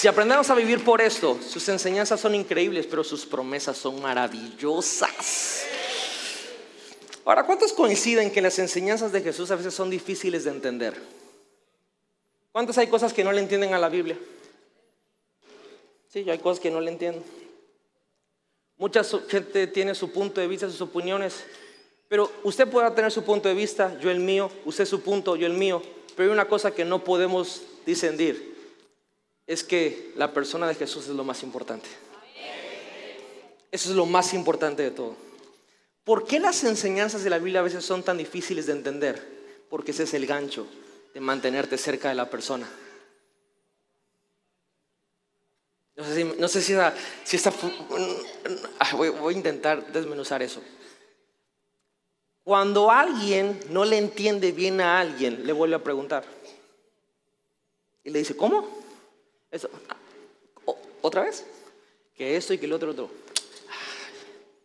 Si aprendemos a vivir por esto, sus enseñanzas son increíbles, pero sus promesas son maravillosas. Ahora, ¿cuántos coinciden que las enseñanzas de Jesús a veces son difíciles de entender? ¿Cuántos hay cosas que no le entienden a la Biblia? Sí, hay cosas que no le entiendo. Mucha gente tiene su punto de vista, sus opiniones, pero usted puede tener su punto de vista, yo el mío, usted su punto, yo el mío, pero hay una cosa que no podemos discendir es que la persona de Jesús es lo más importante. Eso es lo más importante de todo. ¿Por qué las enseñanzas de la Biblia a veces son tan difíciles de entender? Porque ese es el gancho de mantenerte cerca de la persona. No sé si, si, está... Ah, voy, voy a intentar desmenuzar eso. Cuando alguien no le entiende bien a alguien, le vuelve a preguntar. Y le dice, ¿cómo? Eso. ¿Otra vez? Que esto y que el otro, otro.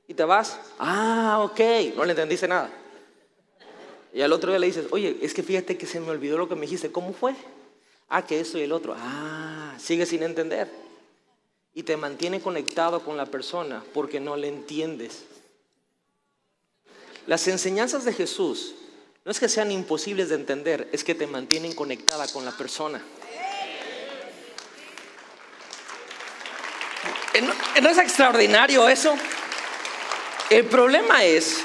Y te vas. Ah, ok. No le entendiste nada. Y al otro día le dices, oye, es que fíjate que se me olvidó lo que me dijiste. ¿Cómo fue? Ah, que esto y el otro. Ah, sigue sin entender. Y te mantiene conectado con la persona porque no le entiendes. Las enseñanzas de Jesús no es que sean imposibles de entender, es que te mantienen conectada con la persona. ¿No es extraordinario eso? El problema es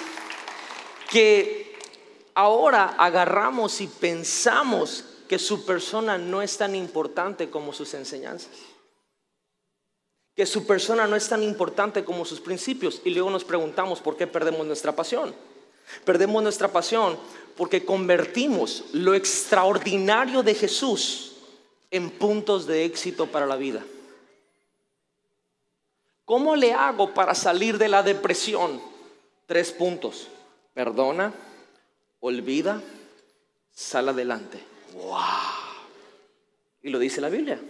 que ahora agarramos y pensamos que su persona no es tan importante como sus enseñanzas. Que su persona no es tan importante como sus principios. Y luego nos preguntamos por qué perdemos nuestra pasión. Perdemos nuestra pasión porque convertimos lo extraordinario de Jesús en puntos de éxito para la vida. ¿Cómo le hago para salir de la depresión? Tres puntos. Perdona, olvida, sal adelante. ¡Wow! Y lo dice la Biblia.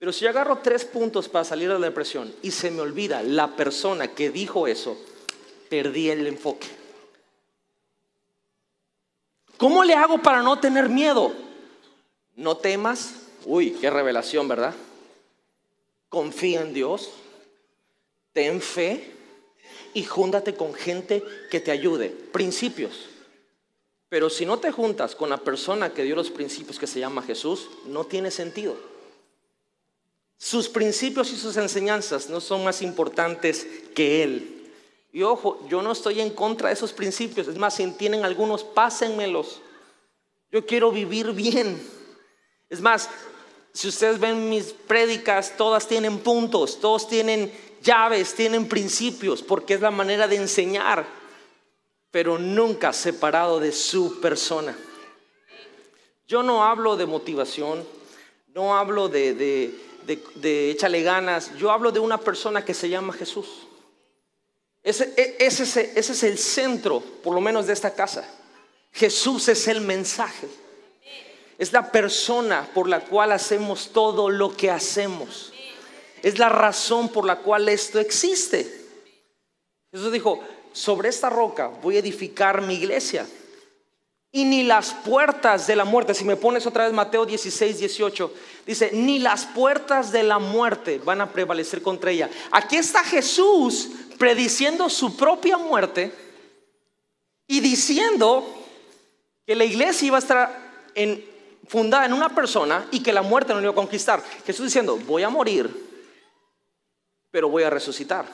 Pero si yo agarro tres puntos para salir de la depresión y se me olvida la persona que dijo eso, perdí el enfoque. ¿Cómo le hago para no tener miedo? No temas. Uy, qué revelación, ¿verdad? Confía en Dios ten fe y júntate con gente que te ayude. Principios. Pero si no te juntas con la persona que dio los principios que se llama Jesús, no tiene sentido. Sus principios y sus enseñanzas no son más importantes que Él. Y ojo, yo no estoy en contra de esos principios. Es más, si tienen algunos, pásenmelos. Yo quiero vivir bien. Es más, si ustedes ven mis prédicas, todas tienen puntos, todos tienen llaves, tienen principios, porque es la manera de enseñar, pero nunca separado de su persona. Yo no hablo de motivación, no hablo de, de, échale ganas, yo hablo de una persona que se llama Jesús. Ese, e, ese, ese es el centro, por lo menos de esta casa. Jesús es el mensaje. Es la persona por la cual hacemos todo lo que hacemos. Es la razón por la cual esto existe. Jesús dijo, sobre esta roca voy a edificar mi iglesia. Y ni las puertas de la muerte, si me pones otra vez Mateo 16, 18, dice, ni las puertas de la muerte van a prevalecer contra ella. Aquí está Jesús prediciendo su propia muerte y diciendo que la iglesia iba a estar fundada en una persona y que la muerte no iba a conquistar. Jesús diciendo, voy a morir, pero voy a resucitar.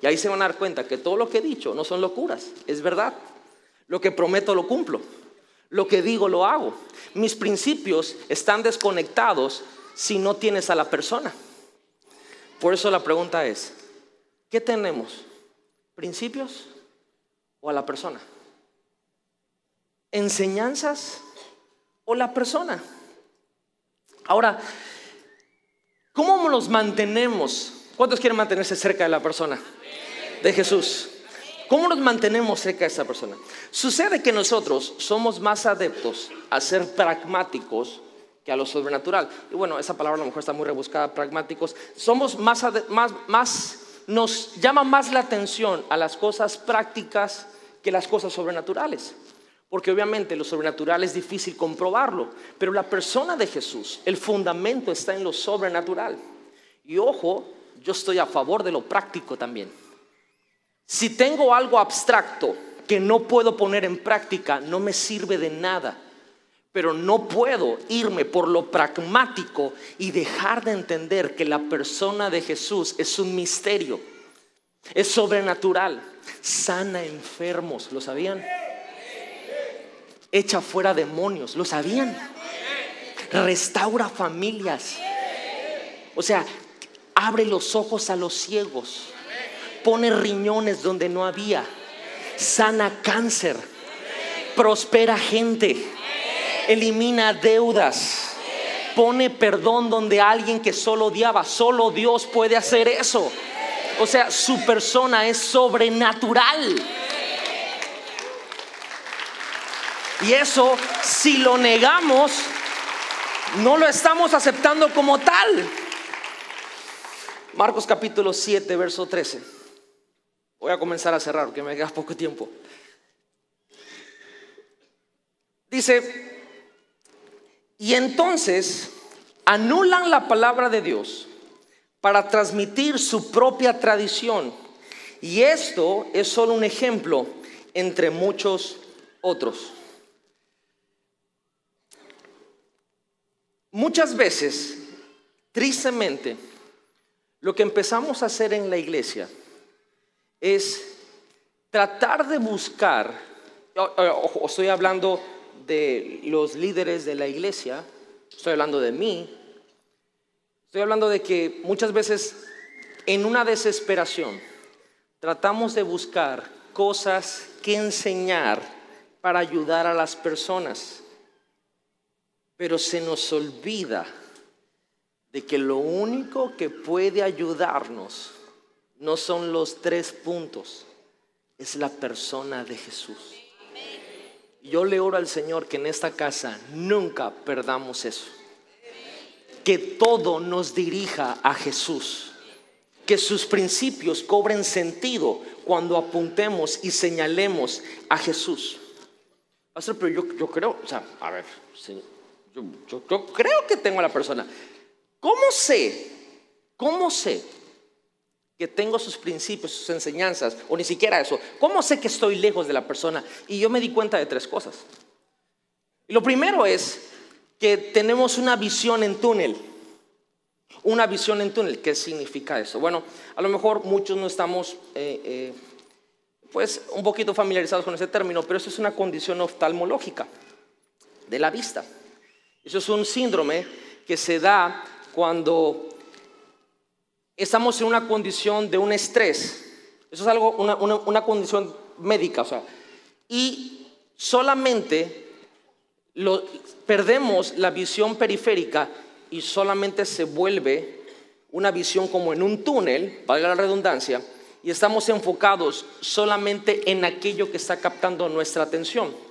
Y ahí se van a dar cuenta que todo lo que he dicho no son locuras, es verdad. Lo que prometo lo cumplo. Lo que digo lo hago. Mis principios están desconectados si no tienes a la persona. Por eso la pregunta es, ¿qué tenemos? ¿Principios o a la persona? ¿Enseñanzas o la persona? Ahora, ¿Cómo nos mantenemos? ¿Cuántos quieren mantenerse cerca de la persona? De Jesús. ¿Cómo nos mantenemos cerca de esa persona? Sucede que nosotros somos más adeptos a ser pragmáticos que a lo sobrenatural. Y bueno, esa palabra a lo mejor está muy rebuscada, pragmáticos. Somos más, más, más, nos llama más la atención a las cosas prácticas que las cosas sobrenaturales. Porque obviamente lo sobrenatural es difícil comprobarlo, pero la persona de Jesús, el fundamento está en lo sobrenatural. Y ojo, yo estoy a favor de lo práctico también. Si tengo algo abstracto que no puedo poner en práctica, no me sirve de nada. Pero no puedo irme por lo pragmático y dejar de entender que la persona de Jesús es un misterio, es sobrenatural, sana enfermos, ¿lo sabían? Echa fuera demonios, ¿lo sabían? Restaura familias. O sea, abre los ojos a los ciegos, pone riñones donde no había, sana cáncer, prospera gente, elimina deudas, pone perdón donde alguien que solo odiaba, solo Dios puede hacer eso. O sea, su persona es sobrenatural. Y eso, si lo negamos, no lo estamos aceptando como tal. Marcos capítulo 7, verso 13. Voy a comenzar a cerrar porque me queda poco tiempo. Dice, y entonces anulan la palabra de Dios para transmitir su propia tradición. Y esto es solo un ejemplo entre muchos otros. Muchas veces, tristemente, lo que empezamos a hacer en la iglesia es tratar de buscar, estoy hablando de los líderes de la iglesia, estoy hablando de mí, estoy hablando de que muchas veces en una desesperación tratamos de buscar cosas que enseñar para ayudar a las personas, pero se nos olvida de que lo único que puede ayudarnos no son los tres puntos, es la persona de Jesús. Yo le oro al Señor que en esta casa nunca perdamos eso. Que todo nos dirija a Jesús. Que sus principios cobren sentido cuando apuntemos y señalemos a Jesús. pero yo, yo creo, o sea, a ver, yo, creo que tengo a la persona. ¿Cómo sé? ¿Cómo sé que tengo sus principios, sus enseñanzas, o ni siquiera eso. ¿Cómo sé que estoy lejos de la persona? Y yo me di cuenta de tres cosas. Lo primero es que tenemos una visión en túnel. Una visión en túnel. ¿Qué significa eso? Bueno, a lo mejor muchos no estamos eh, eh, pues un poquito familiarizados con ese término, pero eso es una condición oftalmológica de la vista. Eso es un síndrome que se da cuando estamos en una condición de un estrés. Eso es algo, una, condición médica, o sea, y solamente perdemos la visión periférica y solamente se vuelve una visión como en un túnel, valga la redundancia, y estamos enfocados solamente en aquello que está captando nuestra atención.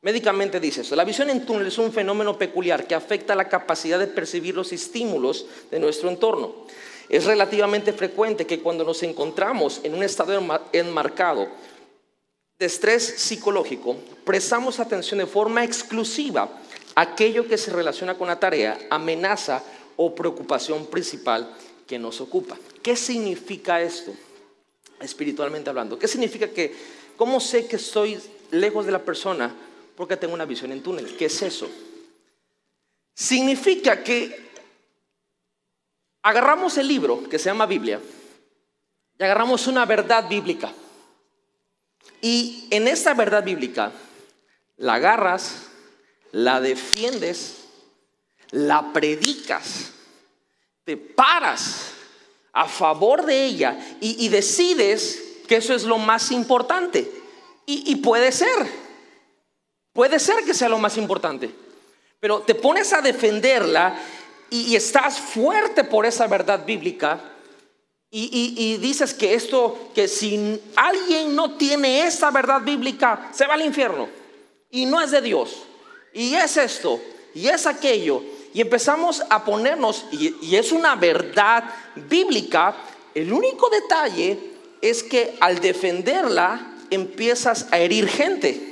Médicamente dice eso, la visión en túnel es un fenómeno peculiar que afecta la capacidad de percibir los estímulos de nuestro entorno. Es relativamente frecuente que cuando nos encontramos en un estado enmarcado de estrés psicológico, prestamos atención de forma exclusiva a aquello que se relaciona con la tarea, amenaza o preocupación principal que nos ocupa. ¿Qué significa esto? Espiritualmente hablando. ¿Qué significa que, cómo sé que estoy lejos de la persona? Porque tengo una visión en túnel. ¿Qué es eso? Significa que agarramos el libro que se llama Biblia y agarramos una verdad bíblica. Y en esta verdad bíblica la agarras, la defiendes, la predicas, te paras a favor de ella y, decides que eso es lo más importante. y puede ser, puede ser que sea lo más importante, pero te pones a defenderla y, estás fuerte por esa verdad bíblica y, dices que esto, que si alguien no tiene esa verdad bíblica, se va al infierno y no es de Dios. Y es esto, y es aquello. Y empezamos a ponernos, y, y es una verdad bíblica, el único detalle es que al defenderla empiezas a herir gente.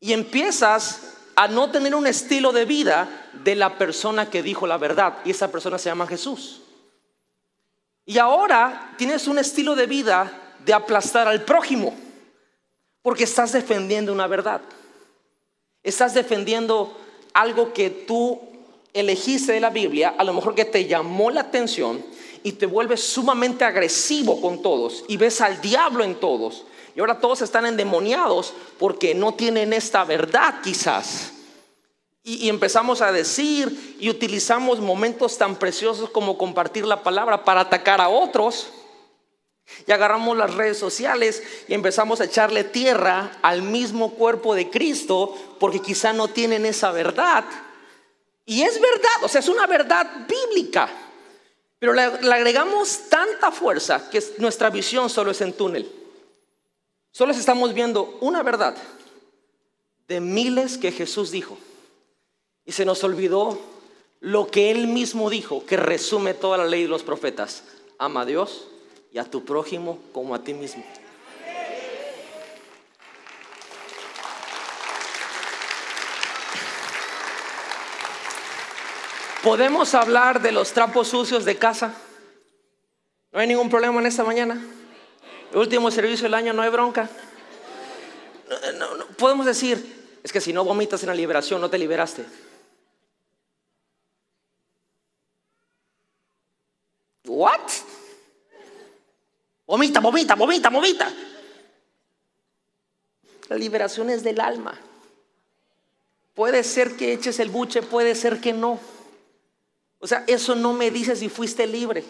Y empiezas a no tener un estilo de vida de la persona que dijo la verdad. Y esa persona se llama Jesús. Y ahora tienes un estilo de vida de aplastar al prójimo. Porque estás defendiendo una verdad. Estás defendiendo algo que tú elegiste de la Biblia, a lo mejor que te llamó la atención y te vuelves sumamente agresivo con todos y ves al diablo en todos y ahora todos están endemoniados porque no tienen esta verdad quizás. Y, empezamos a decir y utilizamos momentos tan preciosos como compartir la palabra para atacar a otros. Y agarramos las redes sociales y empezamos a echarle tierra al mismo cuerpo de Cristo porque quizá no tienen esa verdad. Y es verdad, o sea, es una verdad bíblica. Pero le, agregamos tanta fuerza que nuestra visión solo es en túnel. Solo estamos viendo una verdad de miles que Jesús dijo. Y se nos olvidó lo que Él mismo dijo, que resume toda la ley de los profetas. Ama a Dios y a tu prójimo como a ti mismo. ¿Podemos hablar de los trapos sucios de casa? ¿No hay ningún problema en esta mañana? Último servicio del año, no hay bronca. podemos decir, es que si no vomitas en la liberación, no te liberaste. ¿What? Vomita, vomita, vomita, vomita. La liberación es del alma. Puede ser que eches el buche, puede ser que no. O sea, eso no me dice si fuiste libre.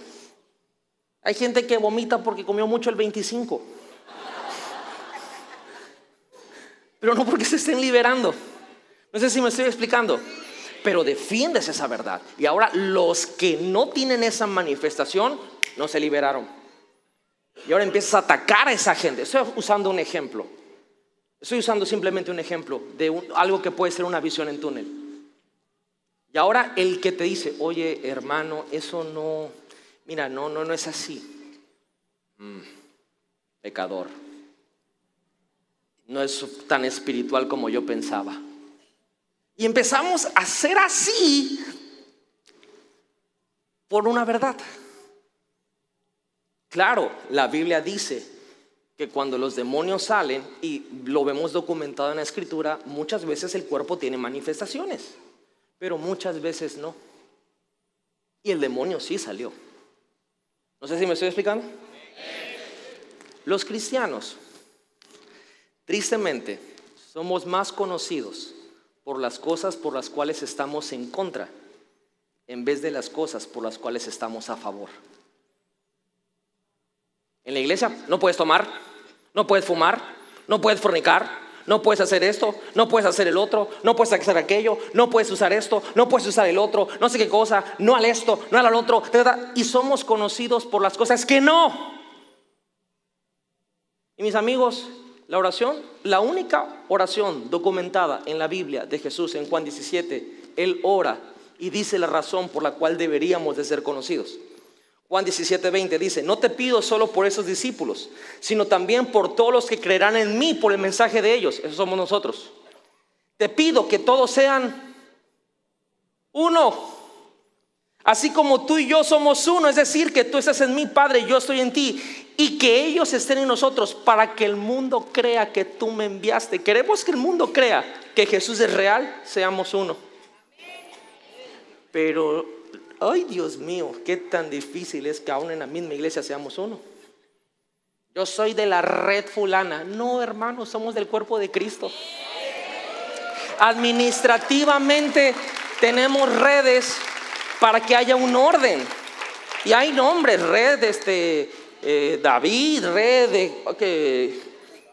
Hay gente que vomita porque comió mucho el 25. Pero no porque se estén liberando. No sé si me estoy explicando. Pero defiendes esa verdad. Y ahora los que no tienen esa manifestación no se liberaron. Y ahora empiezas a atacar a esa gente. Estoy usando un ejemplo. Estoy usando simplemente un ejemplo de algo que puede ser una visión en túnel. Y ahora el que te dice, oye hermano, eso no, mira, no, no, no es así. Mm, pecador. No es tan espiritual como yo pensaba. Y empezamos a ser así por una verdad. Claro, la Biblia dice que cuando los demonios salen, y lo vemos documentado en la escritura, muchas veces el cuerpo tiene manifestaciones pero muchas veces no. Y el demonio sí salió. No sé si me estoy explicando. Los cristianos, tristemente, somos más conocidos por las cosas por las cuales estamos en contra, en vez de las cosas por las cuales estamos a favor. En la iglesia no puedes tomar, no puedes fumar, no puedes fornicar, no puedes hacer esto, no puedes hacer el otro, no puedes hacer aquello, no puedes usar esto, no puedes usar el otro, no sé qué cosa, no al esto, no al otro. Y somos conocidos por las cosas que no. Y mis amigos, la oración, la única oración documentada en la Biblia de Jesús en Juan 17, Él ora y dice la razón por la cual deberíamos de ser conocidos. Juan 17, 20 dice, no te pido solo por esos discípulos, sino también por todos los que creerán en mí por el mensaje de ellos. Esos somos nosotros. Te pido que todos sean uno. Así como tú y yo somos uno, es decir, que tú estás en mi Padre yo estoy en ti, y que ellos estén en nosotros para que el mundo crea que tú me enviaste. Queremos que el mundo crea que Jesús es real, seamos uno. Pero ay Dios mío, qué tan difícil es que aún en la misma iglesia seamos uno. Yo soy de la red fulana. No, hermano, somos del cuerpo de Cristo. Administrativamente tenemos redes para que haya un orden. Y hay nombres, red este, eh, David, red de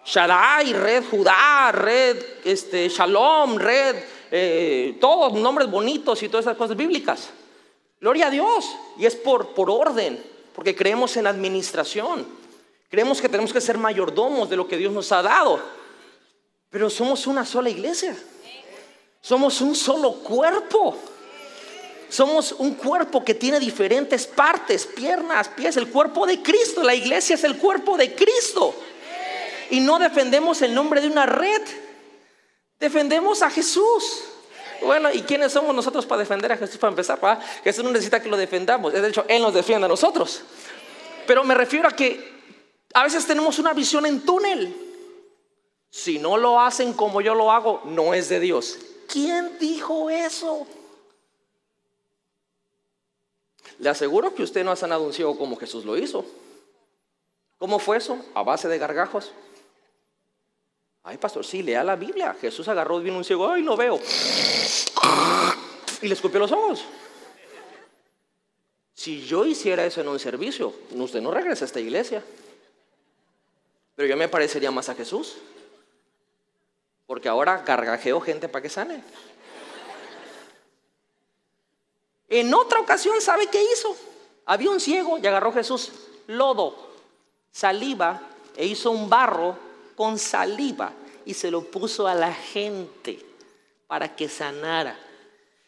Shaddai, red Judá, red este, Shalom, red, eh, todos nombres bonitos y todas esas cosas bíblicas. Gloria a Dios. Y es por, por orden, porque creemos en administración. Creemos que tenemos que ser mayordomos de lo que Dios nos ha dado. Pero somos una sola iglesia. Somos un solo cuerpo. Somos un cuerpo que tiene diferentes partes, piernas, pies, el cuerpo de Cristo. La iglesia es el cuerpo de Cristo. Y no defendemos el nombre de una red. Defendemos a Jesús. Bueno, ¿y quiénes somos nosotros para defender a Jesús? Para empezar, Jesús no necesita que lo defendamos. De hecho, Él nos defiende a nosotros. Pero me refiero a que a veces tenemos una visión en túnel. Si no lo hacen como yo lo hago, no es de Dios. ¿Quién dijo eso? Le aseguro que usted no ha sanado un ciego como Jesús lo hizo. ¿Cómo fue eso? A base de gargajos. Ay, pastor, sí, lea la Biblia. Jesús agarró vino un ciego, ay, no veo. Y le escupió los ojos. Si yo hiciera eso en un servicio, usted no regresa a esta iglesia. Pero yo me parecería más a Jesús. Porque ahora gargajeo gente para que sane. En otra ocasión, ¿sabe qué hizo? Había un ciego y agarró Jesús lodo, saliva, e hizo un barro con saliva y se lo puso a la gente para que sanara.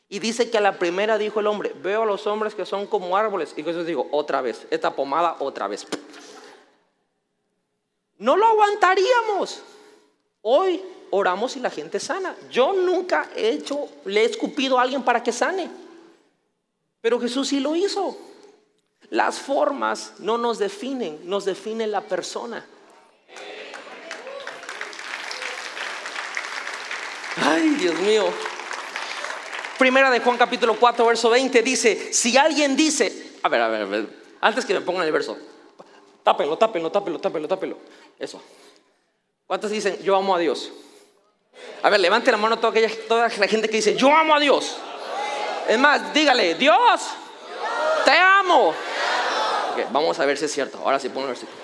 Y dice que a la primera dijo el hombre, veo a los hombres que son como árboles. Y Jesús dijo, otra vez, esta pomada otra vez. No lo aguantaríamos. Hoy oramos y la gente sana. Yo nunca he hecho, le he escupido a alguien para que sane. Pero Jesús sí lo hizo. Las formas no nos definen, nos define la persona. Ay, Dios mío. Primera de Juan capítulo 4, verso 20 dice, si alguien dice, a ver, a ver, a ver, antes que me pongan el verso, tápenlo, tápenlo, tápenlo, tápenlo, tápenlo. Eso. ¿Cuántos dicen, yo amo a Dios? A ver, levante la mano toda, aquella, toda la gente que dice, yo amo a Dios. Es más, dígale, Dios, te amo. vamos a ver si es cierto. Ahora sí, pongo el versículo.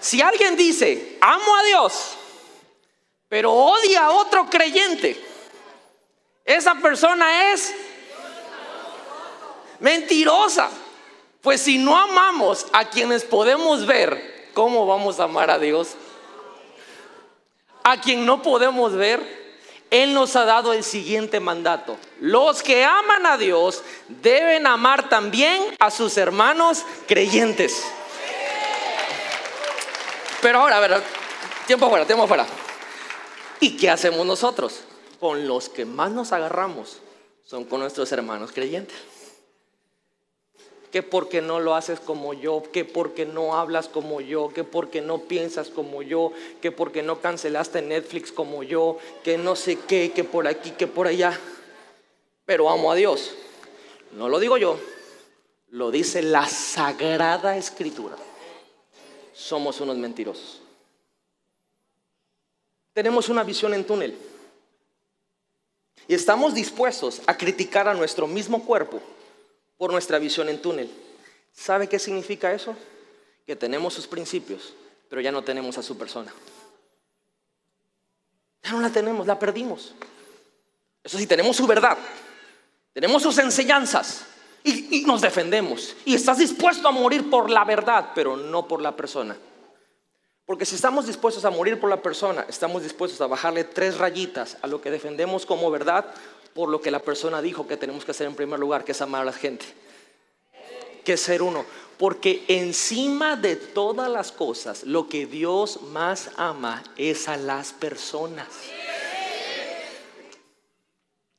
Si alguien dice, amo a Dios, pero odia a otro creyente, esa persona es mentirosa. Pues si no amamos a quienes podemos ver, ¿cómo vamos a amar a Dios? A quien no podemos ver, Él nos ha dado el siguiente mandato. Los que aman a Dios deben amar también a sus hermanos creyentes. Pero ahora, a ver, tiempo fuera, tiempo fuera. ¿Y qué hacemos nosotros? con los que más nos agarramos son con nuestros hermanos creyentes. Que porque no lo haces como yo, que porque no hablas como yo, que porque no piensas como yo, que porque no cancelaste Netflix como yo, que no sé qué, que por aquí, que por allá. Pero amo a Dios. No lo digo yo, lo dice la sagrada escritura. Somos unos mentirosos. Tenemos una visión en túnel. Y estamos dispuestos a criticar a nuestro mismo cuerpo por nuestra visión en túnel. ¿Sabe qué significa eso? Que tenemos sus principios, pero ya no tenemos a su persona. Ya no la tenemos, la perdimos. Eso sí, tenemos su verdad, tenemos sus enseñanzas y, y nos defendemos. Y estás dispuesto a morir por la verdad, pero no por la persona. Porque si estamos dispuestos a morir por la persona, estamos dispuestos a bajarle tres rayitas a lo que defendemos como verdad por lo que la persona dijo que tenemos que hacer en primer lugar, que es amar a la gente, que es ser uno. Porque encima de todas las cosas, lo que Dios más ama es a las personas.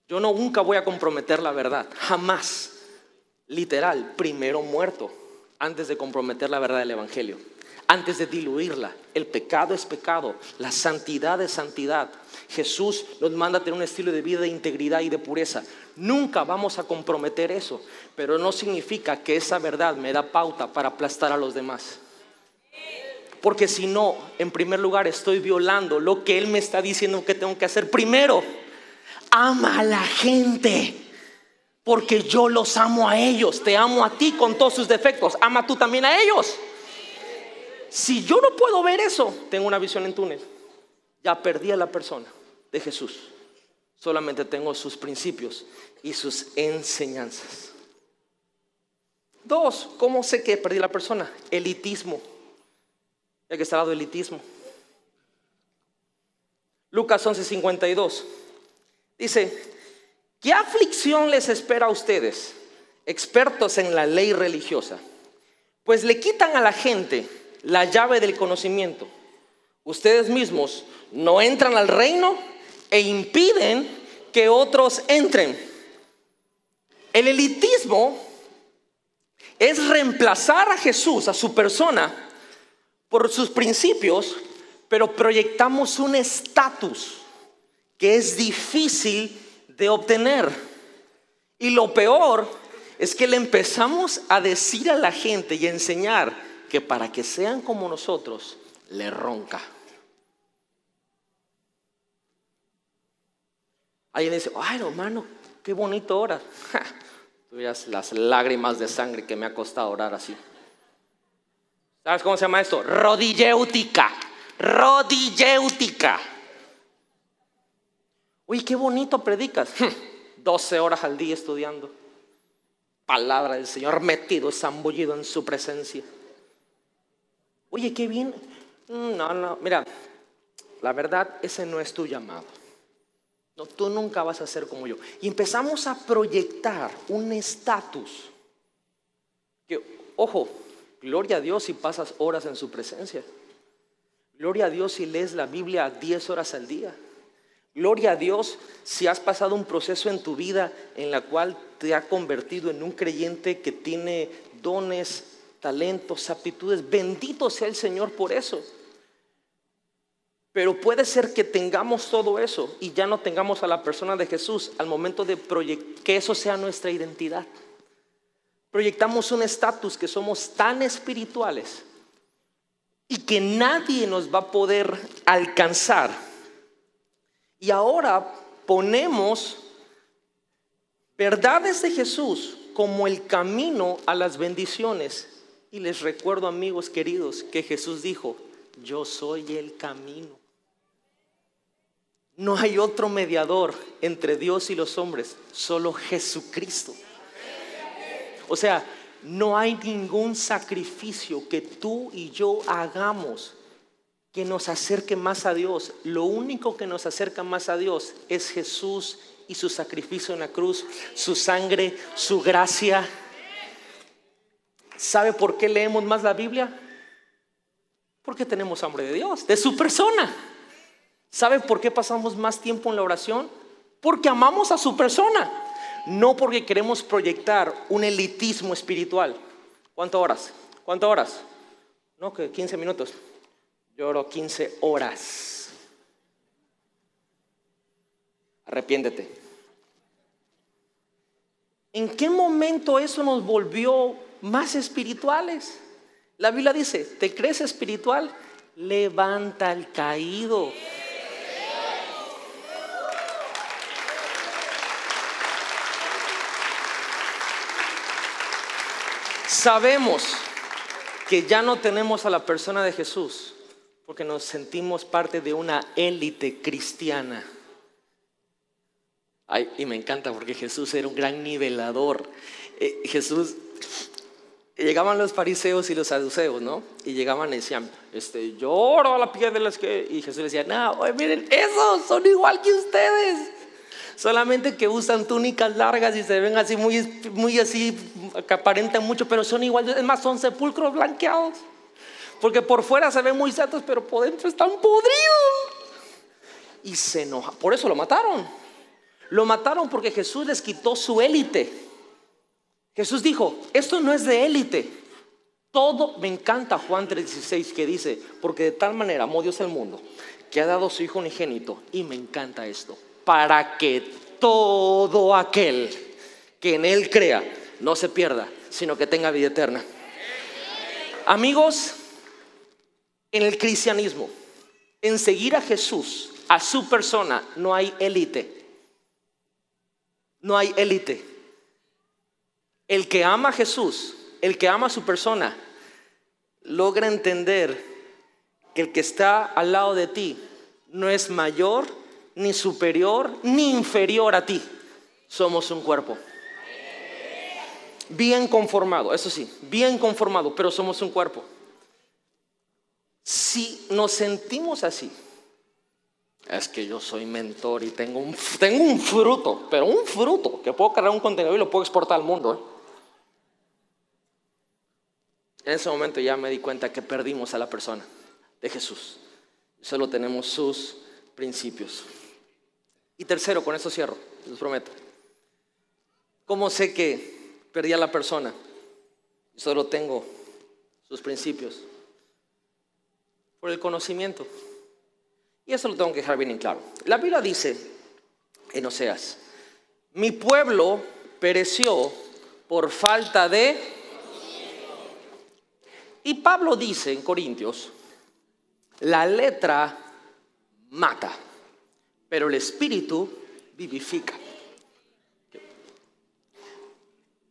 Yo no nunca voy a comprometer la verdad, jamás. Literal, primero muerto antes de comprometer la verdad del Evangelio antes de diluirla. El pecado es pecado, la santidad es santidad. Jesús nos manda a tener un estilo de vida de integridad y de pureza. Nunca vamos a comprometer eso, pero no significa que esa verdad me da pauta para aplastar a los demás. Porque si no, en primer lugar estoy violando lo que Él me está diciendo que tengo que hacer. Primero, ama a la gente. Porque yo los amo a ellos. Te amo a ti con todos sus defectos. Ama tú también a ellos. Si yo no puedo ver eso, tengo una visión en túnel. Ya perdí a la persona de Jesús. Solamente tengo sus principios y sus enseñanzas. Dos, ¿cómo sé que perdí a la persona? Elitismo. El que está al elitismo. Lucas 11:52 dice, ¿qué aflicción les espera a ustedes, expertos en la ley religiosa? Pues le quitan a la gente la llave del conocimiento. Ustedes mismos no entran al reino e impiden que otros entren. El elitismo es reemplazar a Jesús, a su persona, por sus principios, pero proyectamos un estatus que es difícil de obtener. Y lo peor es que le empezamos a decir a la gente y a enseñar que para que sean como nosotros, le ronca. Alguien dice, ay hermano, qué bonito orar. Tú las lágrimas de sangre que me ha costado orar así. ¿Sabes cómo se llama esto? Rodilléutica. Rodilléutica. Uy, qué bonito predicas. 12 horas al día estudiando. palabra del Señor, metido, zambullido en su presencia. Oye, qué bien. Mm, no, no, mira, la verdad, ese no es tu llamado. No, tú nunca vas a ser como yo. Y empezamos a proyectar un estatus. Que, ojo, gloria a Dios si pasas horas en su presencia. Gloria a Dios si lees la Biblia 10 horas al día. Gloria a Dios si has pasado un proceso en tu vida en la cual te ha convertido en un creyente que tiene dones, talentos, aptitudes. Bendito sea el Señor por eso. Pero puede ser que tengamos todo eso y ya no tengamos a la persona de Jesús al momento de que eso sea nuestra identidad. Proyectamos un estatus que somos tan espirituales y que nadie nos va a poder alcanzar. Y ahora ponemos verdades de Jesús como el camino a las bendiciones. Y les recuerdo, amigos queridos, que Jesús dijo, yo soy el camino. No hay otro mediador entre Dios y los hombres, solo Jesucristo. O sea, no hay ningún sacrificio que tú y yo hagamos que nos acerque más a Dios. Lo único que nos acerca más a Dios es Jesús y su sacrificio en la cruz, su sangre, su gracia. ¿Sabe por qué leemos más la Biblia? Porque tenemos hambre de Dios, de su persona. ¿Sabe por qué pasamos más tiempo en la oración? Porque amamos a su persona, no porque queremos proyectar un elitismo espiritual. ¿Cuántas horas? ¿Cuántas horas? No, que 15 minutos. Yo oro 15 horas. Arrepiéntete. ¿En qué momento eso nos volvió más espirituales? La Biblia dice, ¿te crees espiritual? Levanta al caído. Sabemos que ya no tenemos a la persona de Jesús porque nos sentimos parte de una élite cristiana. Ay, y me encanta porque Jesús era un gran nivelador. Eh, Jesús, llegaban los fariseos y los saduceos, ¿no? Y llegaban y decían, este, yo oro a la piedra de las que... Y Jesús decía, no, miren, esos son igual que ustedes solamente que usan túnicas largas y se ven así muy, muy así, que aparentan mucho, pero son igual, es más, son sepulcros blanqueados. Porque por fuera se ven muy santos, pero por dentro están podridos. Y se enoja, por eso lo mataron. Lo mataron porque Jesús les quitó su élite. Jesús dijo, esto no es de élite. Todo me encanta Juan 3:16 que dice, porque de tal manera amó Dios el mundo, que ha dado su Hijo unigénito. Y me encanta esto para que todo aquel que en Él crea no se pierda, sino que tenga vida eterna. Amigos, en el cristianismo, en seguir a Jesús, a su persona, no hay élite. No hay élite. El que ama a Jesús, el que ama a su persona, logra entender que el que está al lado de ti no es mayor ni superior, ni inferior a ti. Somos un cuerpo. Bien conformado, eso sí, bien conformado, pero somos un cuerpo. Si nos sentimos así, es que yo soy mentor y tengo un, tengo un fruto, pero un fruto que puedo cargar un contenedor y lo puedo exportar al mundo. ¿eh? En ese momento ya me di cuenta que perdimos a la persona de Jesús. Solo tenemos sus principios. Y tercero, con eso cierro, les prometo. ¿Cómo sé que perdí a la persona? Solo tengo sus principios. Por el conocimiento. Y eso lo tengo que dejar bien en claro. La Biblia dice en Oseas, mi pueblo pereció por falta de... Y Pablo dice en Corintios, la letra mata pero el espíritu vivifica.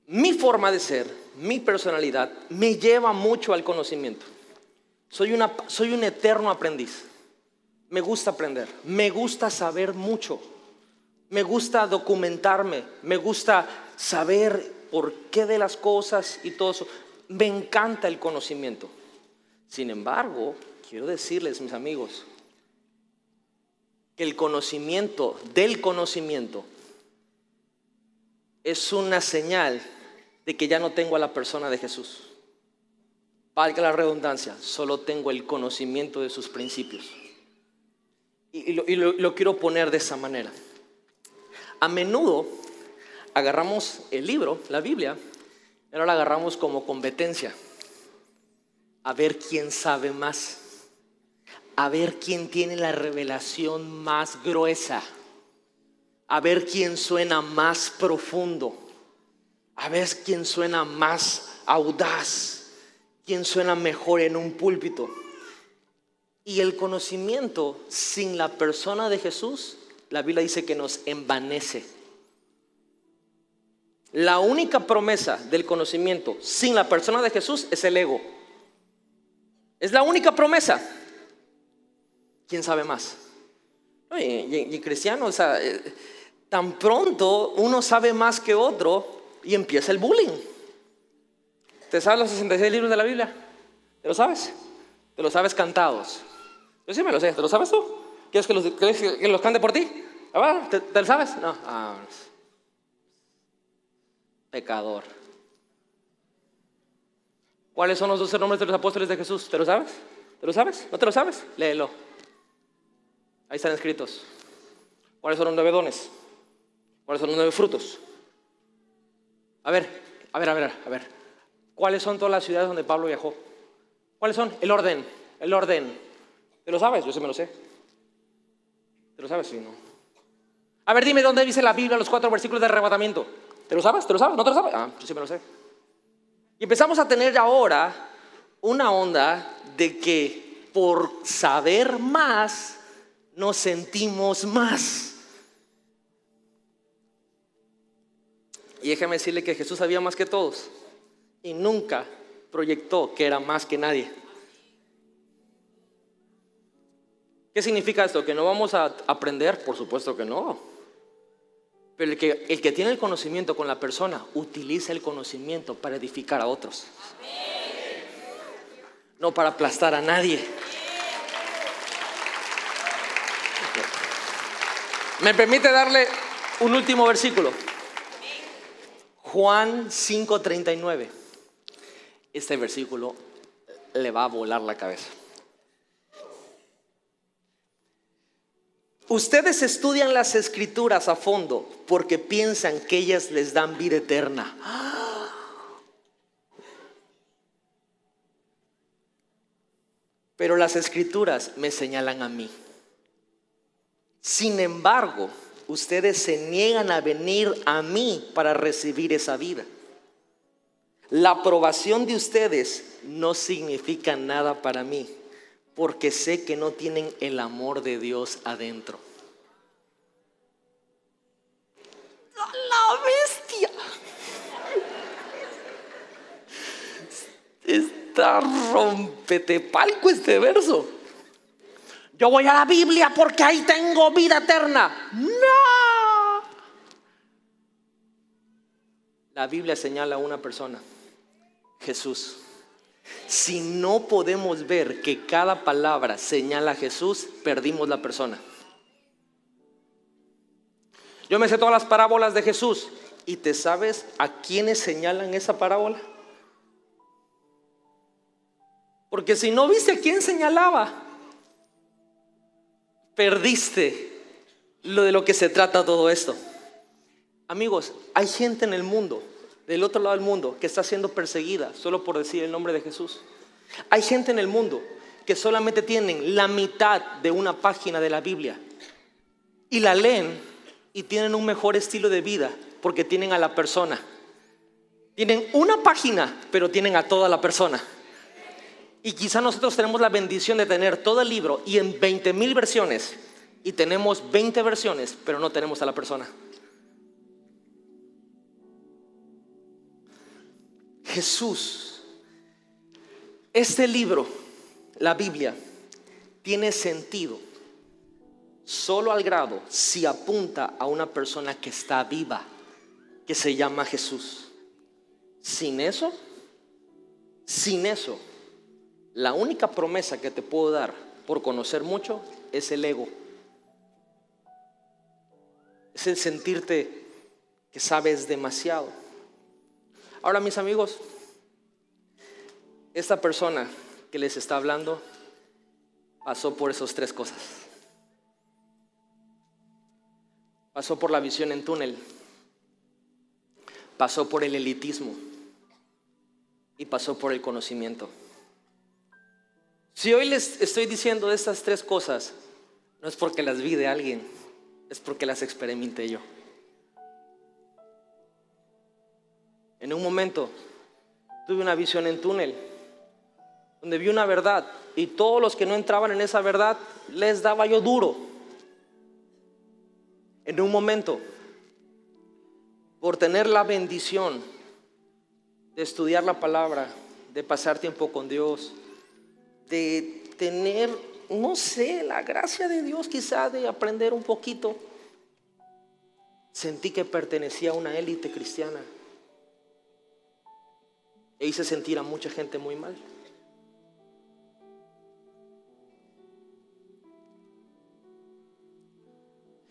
Mi forma de ser, mi personalidad, me lleva mucho al conocimiento. Soy, una, soy un eterno aprendiz. Me gusta aprender, me gusta saber mucho. Me gusta documentarme, me gusta saber por qué de las cosas y todo eso. Me encanta el conocimiento. Sin embargo, quiero decirles, mis amigos, que el conocimiento del conocimiento es una señal de que ya no tengo a la persona de Jesús. Valga la redundancia, solo tengo el conocimiento de sus principios. Y, lo, quiero poner de esa manera. A menudo agarramos el libro, la Biblia, ahora la agarramos como competencia. A ver quién sabe más. A ver quién tiene la revelación más gruesa. A ver quién suena más profundo. A ver quién suena más audaz. Quién suena mejor en un púlpito. Y el conocimiento sin la persona de Jesús, la Biblia dice que nos envanece. La única promesa del conocimiento sin la persona de Jesús es el ego. Es la única promesa. ¿Quién sabe más? Y, cristiano, o sea, eh, tan pronto uno sabe más que otro y empieza el bullying. ¿Te sabes los 66 libros de la Biblia? ¿Te lo sabes? ¿Te lo sabes cantados? Yo sí me lo sé. ¿Te lo sabes tú? ¿Quieres que los, que los cante por ti? ¿Te, ¿Te, lo sabes? No. Ah, pecador. ¿Cuáles son los doce nombres de los apóstoles de Jesús? ¿Te lo sabes? ¿Te lo sabes? ¿No te lo sabes? Léelo. Ahí están escritos. ¿Cuáles son los nueve dones? ¿Cuáles son los nueve frutos? A ver, a ver, a ver, a ver. ¿Cuáles son todas las ciudades donde Pablo viajó? ¿Cuáles son? El orden, el orden. ¿Te lo sabes? Yo sí me lo sé. ¿Te lo sabes? Sí, no. A ver, dime dónde dice la Biblia los cuatro versículos de arrebatamiento. ¿Te lo sabes? ¿Te lo sabes? ¿No te lo sabes? Ah, yo sí me lo sé. Y empezamos a tener ahora una onda de que por saber más nos sentimos más. Y déjeme decirle que Jesús sabía más que todos y nunca proyectó que era más que nadie. ¿Qué significa esto? ¿Que no vamos a aprender? Por supuesto que no. Pero el que, el que tiene el conocimiento con la persona utiliza el conocimiento para edificar a otros. No para aplastar a nadie. ¿Me permite darle un último versículo? Juan 5:39. Este versículo le va a volar la cabeza. Ustedes estudian las escrituras a fondo porque piensan que ellas les dan vida eterna. Pero las escrituras me señalan a mí. Sin embargo, ustedes se niegan a venir a mí para recibir esa vida. La aprobación de ustedes no significa nada para mí porque sé que no tienen el amor de Dios adentro. La bestia. Está rompete palco este verso. Yo voy a la Biblia porque ahí tengo vida eterna. No. La Biblia señala a una persona, Jesús. Si no podemos ver que cada palabra señala a Jesús, perdimos la persona. Yo me sé todas las parábolas de Jesús. ¿Y te sabes a quiénes señalan esa parábola? Porque si no viste a quién señalaba, perdiste lo de lo que se trata todo esto. Amigos, hay gente en el mundo del otro lado del mundo que está siendo perseguida solo por decir el nombre de Jesús. Hay gente en el mundo que solamente tienen la mitad de una página de la Biblia y la leen y tienen un mejor estilo de vida porque tienen a la persona. Tienen una página, pero tienen a toda la persona. Y quizá nosotros tenemos la bendición de tener todo el libro y en 20 mil versiones y tenemos 20 versiones, pero no tenemos a la persona. Jesús. Este libro, la Biblia, tiene sentido solo al grado si apunta a una persona que está viva, que se llama Jesús. Sin eso, sin eso, la única promesa que te puedo dar por conocer mucho es el ego. Es el sentirte que sabes demasiado. Ahora, mis amigos, esta persona que les está hablando pasó por esas tres cosas. Pasó por la visión en túnel, pasó por el elitismo y pasó por el conocimiento. Si hoy les estoy diciendo estas tres cosas, no es porque las vi de alguien, es porque las experimenté yo. En un momento tuve una visión en túnel, donde vi una verdad y todos los que no entraban en esa verdad les daba yo duro. En un momento, por tener la bendición de estudiar la palabra, de pasar tiempo con Dios, de tener, no sé, la gracia de Dios quizá de aprender un poquito, sentí que pertenecía a una élite cristiana e hice sentir a mucha gente muy mal.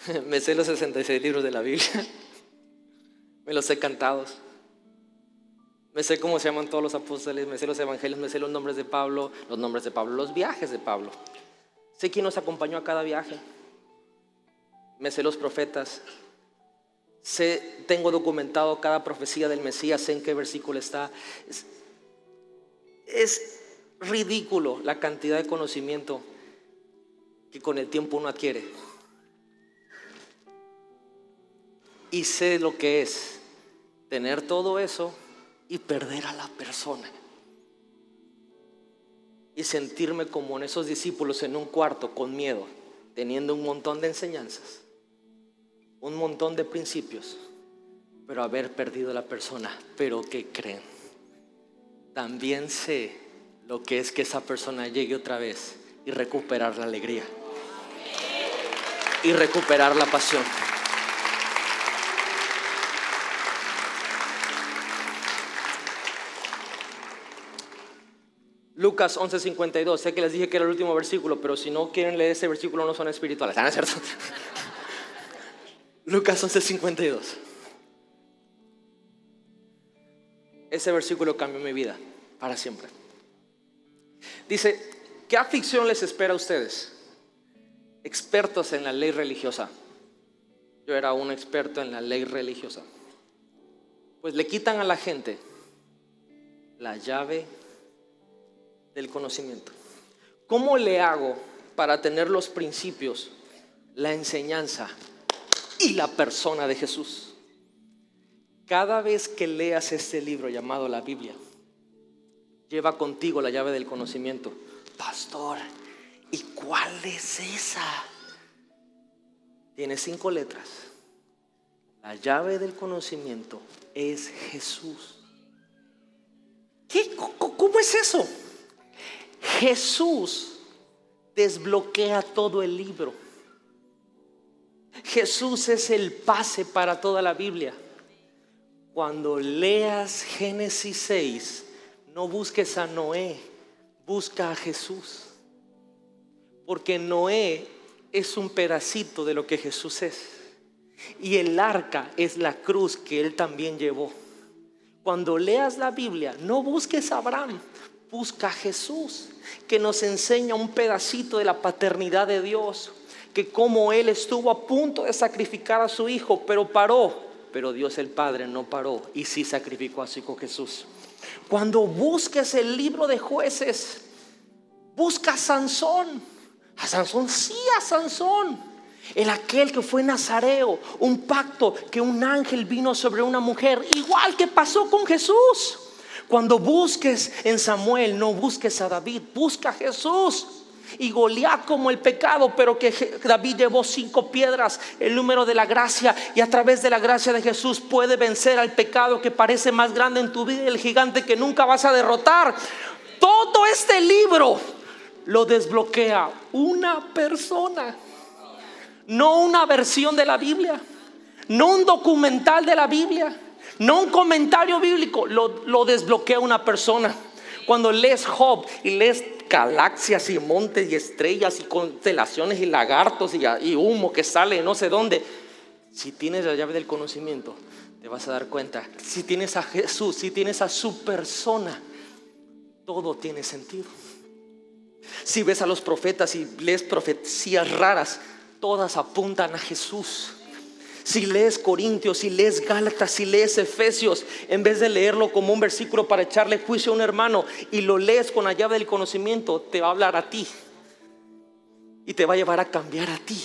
Me sé los 66 libros de la Biblia. Me los sé cantados. Me sé cómo se llaman todos los apóstoles, me sé los evangelios, me sé los nombres de Pablo, los nombres de Pablo, los viajes de Pablo. Sé quién nos acompañó a cada viaje. Me sé los profetas. Sé, tengo documentado cada profecía del Mesías, sé en qué versículo está. Es, ridículo la cantidad de conocimiento que con el tiempo uno adquiere. Y sé lo que es tener todo eso y perder a la persona. Y sentirme como en esos discípulos en un cuarto con miedo, teniendo un montón de enseñanzas, un montón de principios, pero haber perdido a la persona. Pero que creen? También sé lo que es que esa persona llegue otra vez y recuperar la alegría y recuperar la pasión. Lucas 11:52, sé que les dije que era el último versículo, pero si no quieren leer ese versículo no son espirituales, ¿no es cierto? Lucas 11:52. Ese versículo cambió mi vida para siempre. Dice, ¿qué aflicción les espera a ustedes? Expertos en la ley religiosa. Yo era un experto en la ley religiosa. Pues le quitan a la gente la llave del conocimiento. ¿Cómo le hago para tener los principios, la enseñanza y la persona de Jesús? Cada vez que leas este libro llamado la Biblia, lleva contigo la llave del conocimiento. Pastor, ¿y cuál es esa? Tiene cinco letras. La llave del conocimiento es Jesús. ¿Qué? ¿Cómo es eso? Jesús desbloquea todo el libro. Jesús es el pase para toda la Biblia. Cuando leas Génesis 6, no busques a Noé, busca a Jesús. Porque Noé es un pedacito de lo que Jesús es. Y el arca es la cruz que él también llevó. Cuando leas la Biblia, no busques a Abraham, busca a Jesús, que nos enseña un pedacito de la paternidad de Dios, que como Él estuvo a punto de sacrificar a su hijo, pero paró, pero Dios el Padre no paró y sí sacrificó a su hijo Jesús. Cuando busques el libro de jueces, busca a Sansón, a Sansón, sí a Sansón. El aquel que fue nazareo, un pacto que un ángel vino sobre una mujer, igual que pasó con Jesús. Cuando busques en Samuel, no busques a David, busca a Jesús. Y Goliat como el pecado, pero que David llevó cinco piedras, el número de la gracia, y a través de la gracia de Jesús puede vencer al pecado que parece más grande en tu vida el gigante que nunca vas a derrotar. Todo este libro lo desbloquea una persona. No una versión de la Biblia, no un documental de la Biblia, no un comentario bíblico, lo, lo desbloquea una persona. Cuando lees Job y lees galaxias y montes y estrellas y constelaciones y lagartos y, humo que sale no sé dónde, si tienes la llave del conocimiento, te vas a dar cuenta. Si tienes a Jesús, si tienes a su persona, todo tiene sentido. Si ves a los profetas y lees profecías raras, todas apuntan a Jesús. Si lees Corintios, si lees Gálatas, si lees Efesios, en vez de leerlo como un versículo para echarle juicio a un hermano y lo lees con la llave del conocimiento, te va a hablar a ti y te va a llevar a cambiar a ti.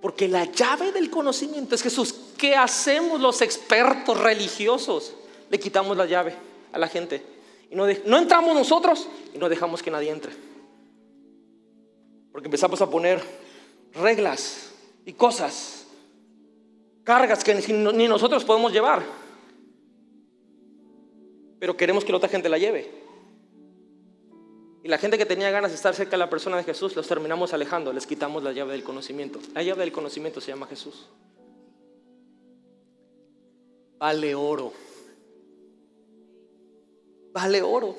Porque la llave del conocimiento es Jesús. ¿Qué hacemos los expertos religiosos? Le quitamos la llave a la gente. Y no, no entramos nosotros y no dejamos que nadie entre. Porque empezamos a poner reglas y cosas cargas que ni nosotros podemos llevar. Pero queremos que la otra gente la lleve. Y la gente que tenía ganas de estar cerca de la persona de Jesús, los terminamos alejando, les quitamos la llave del conocimiento. La llave del conocimiento se llama Jesús. Vale oro. Vale oro.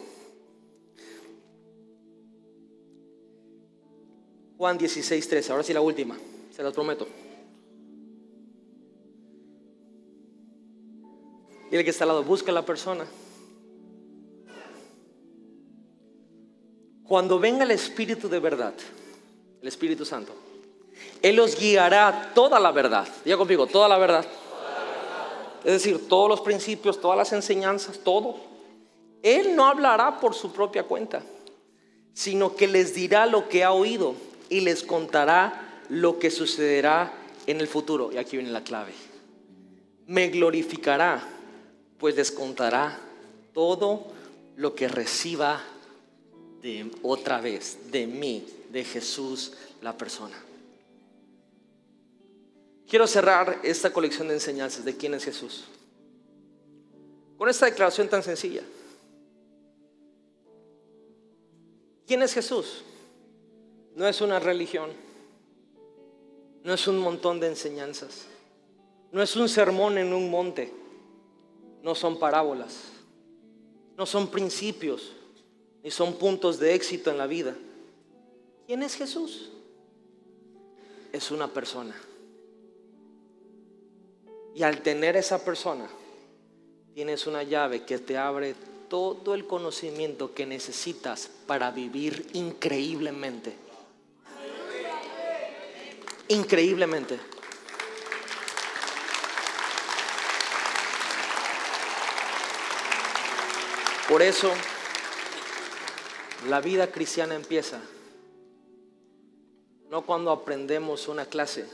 Juan 16, 13. Ahora sí la última, se las prometo. El que está al lado, busca a la persona. Cuando venga el Espíritu de verdad, el Espíritu Santo, Él os guiará toda la verdad. Diga conmigo, toda la verdad. Es decir, todos los principios, todas las enseñanzas, todo. Él no hablará por su propia cuenta, sino que les dirá lo que ha oído y les contará lo que sucederá en el futuro. Y aquí viene la clave. Me glorificará pues les contará todo lo que reciba de otra vez, de mí, de Jesús, la persona. Quiero cerrar esta colección de enseñanzas de quién es Jesús. Con esta declaración tan sencilla. ¿Quién es Jesús? No es una religión. No es un montón de enseñanzas. No es un sermón en un monte no son parábolas, no son principios, ni son puntos de éxito en la vida. ¿Quién es Jesús? Es una persona. Y al tener esa persona, tienes una llave que te abre todo el conocimiento que necesitas para vivir increíblemente. Increíblemente. Por eso la vida cristiana empieza no cuando aprendemos una clase,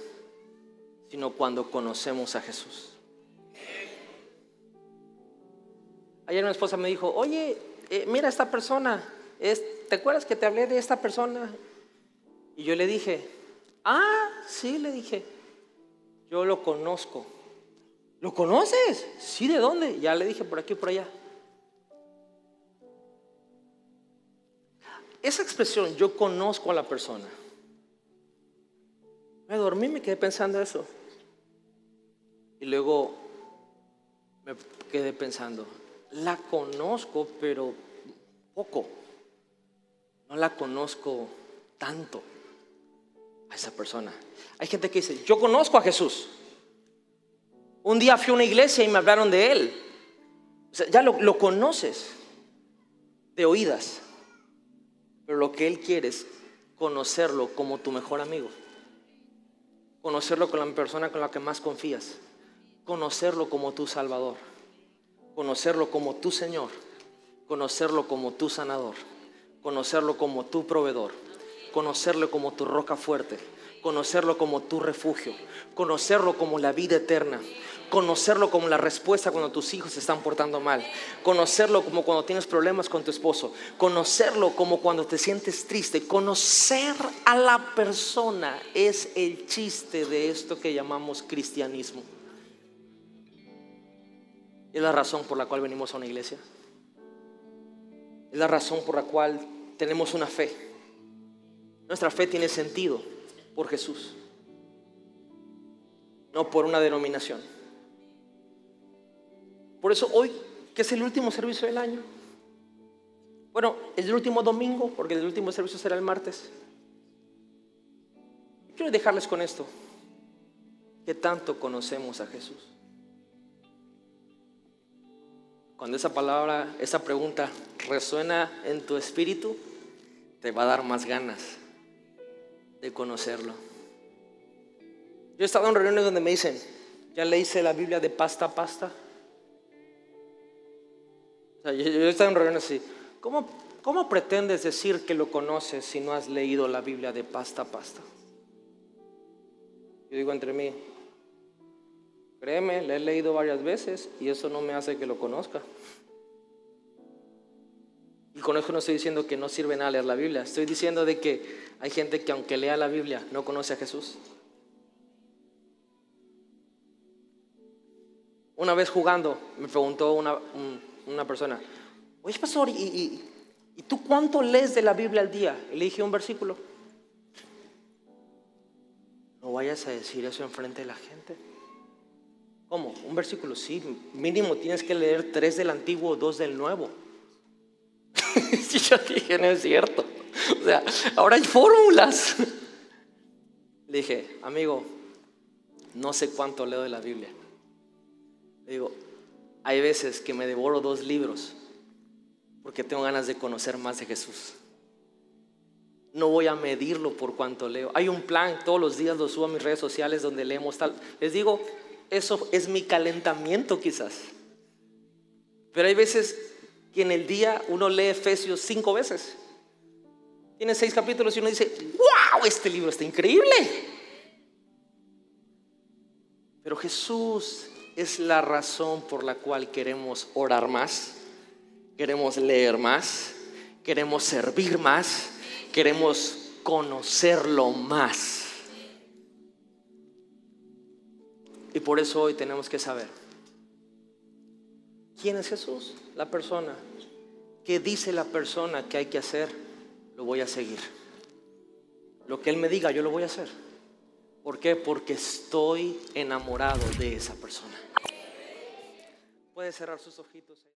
sino cuando conocemos a Jesús. Ayer mi esposa me dijo, oye, eh, mira esta persona, ¿te acuerdas que te hablé de esta persona? Y yo le dije, ah, sí, le dije, yo lo conozco. ¿Lo conoces? Sí, ¿de dónde? Ya le dije por aquí, por allá. Esa expresión, yo conozco a la persona. Me dormí, me quedé pensando eso. Y luego me quedé pensando, la conozco, pero poco. No la conozco tanto a esa persona. Hay gente que dice, yo conozco a Jesús. Un día fui a una iglesia y me hablaron de él. O sea, ya lo, lo conoces de oídas. Pero lo que Él quiere es conocerlo como tu mejor amigo. Conocerlo con la persona con la que más confías. Conocerlo como tu Salvador. Conocerlo como tu Señor. Conocerlo como tu sanador. Conocerlo como tu proveedor. Conocerlo como tu roca fuerte. Conocerlo como tu refugio. Conocerlo como la vida eterna conocerlo como la respuesta cuando tus hijos se están portando mal, conocerlo como cuando tienes problemas con tu esposo, conocerlo como cuando te sientes triste, conocer a la persona es el chiste de esto que llamamos cristianismo. Es la razón por la cual venimos a una iglesia. Es la razón por la cual tenemos una fe. Nuestra fe tiene sentido por Jesús. no por una denominación. Por eso hoy, que es el último servicio del año, bueno, el último domingo, porque el último servicio será el martes. Quiero dejarles con esto. ¿Qué tanto conocemos a Jesús? Cuando esa palabra, esa pregunta resuena en tu espíritu, te va a dar más ganas de conocerlo. Yo he estado en reuniones donde me dicen, ¿ya leíste la Biblia de pasta a pasta? Yo, he estado en reuniones así, ¿Cómo, ¿Cómo pretendes decir que lo conoces si no has leído la Biblia de pasta a pasta? Yo digo entre mí, créeme, la he leído varias veces y eso no me hace que lo conozca. Y con eso no estoy diciendo que no sirve nada leer la Biblia. Estoy diciendo de que hay gente que aunque lea la Biblia no conoce a Jesús. Una vez jugando me preguntó una, una persona, oye pastor, ¿y, y, tú cuánto lees de la Biblia al día? Y le dije un versículo. No vayas a decir eso enfrente de la gente. ¿Cómo? Un versículo, sí, mínimo tienes que leer tres del antiguo, dos del nuevo. si yo dije, no es cierto. O sea, ahora hay fórmulas. Le dije, amigo, no sé cuánto leo de la Biblia. Le digo, hay veces que me devoro dos libros porque tengo ganas de conocer más de Jesús. No voy a medirlo por cuánto leo. Hay un plan, todos los días lo subo a mis redes sociales donde leemos tal. Les digo, eso es mi calentamiento quizás. Pero hay veces que en el día uno lee Efesios cinco veces. Tiene seis capítulos y uno dice, wow, este libro está increíble. Pero Jesús es la razón por la cual queremos orar más queremos leer más, queremos servir más, queremos conocerlo más. Y por eso hoy tenemos que saber quién es Jesús, la persona. ¿Qué dice la persona que hay que hacer? Lo voy a seguir. Lo que Él me diga, yo lo voy a hacer. ¿Por qué? Porque estoy enamorado de esa persona. Puede cerrar sus ojitos.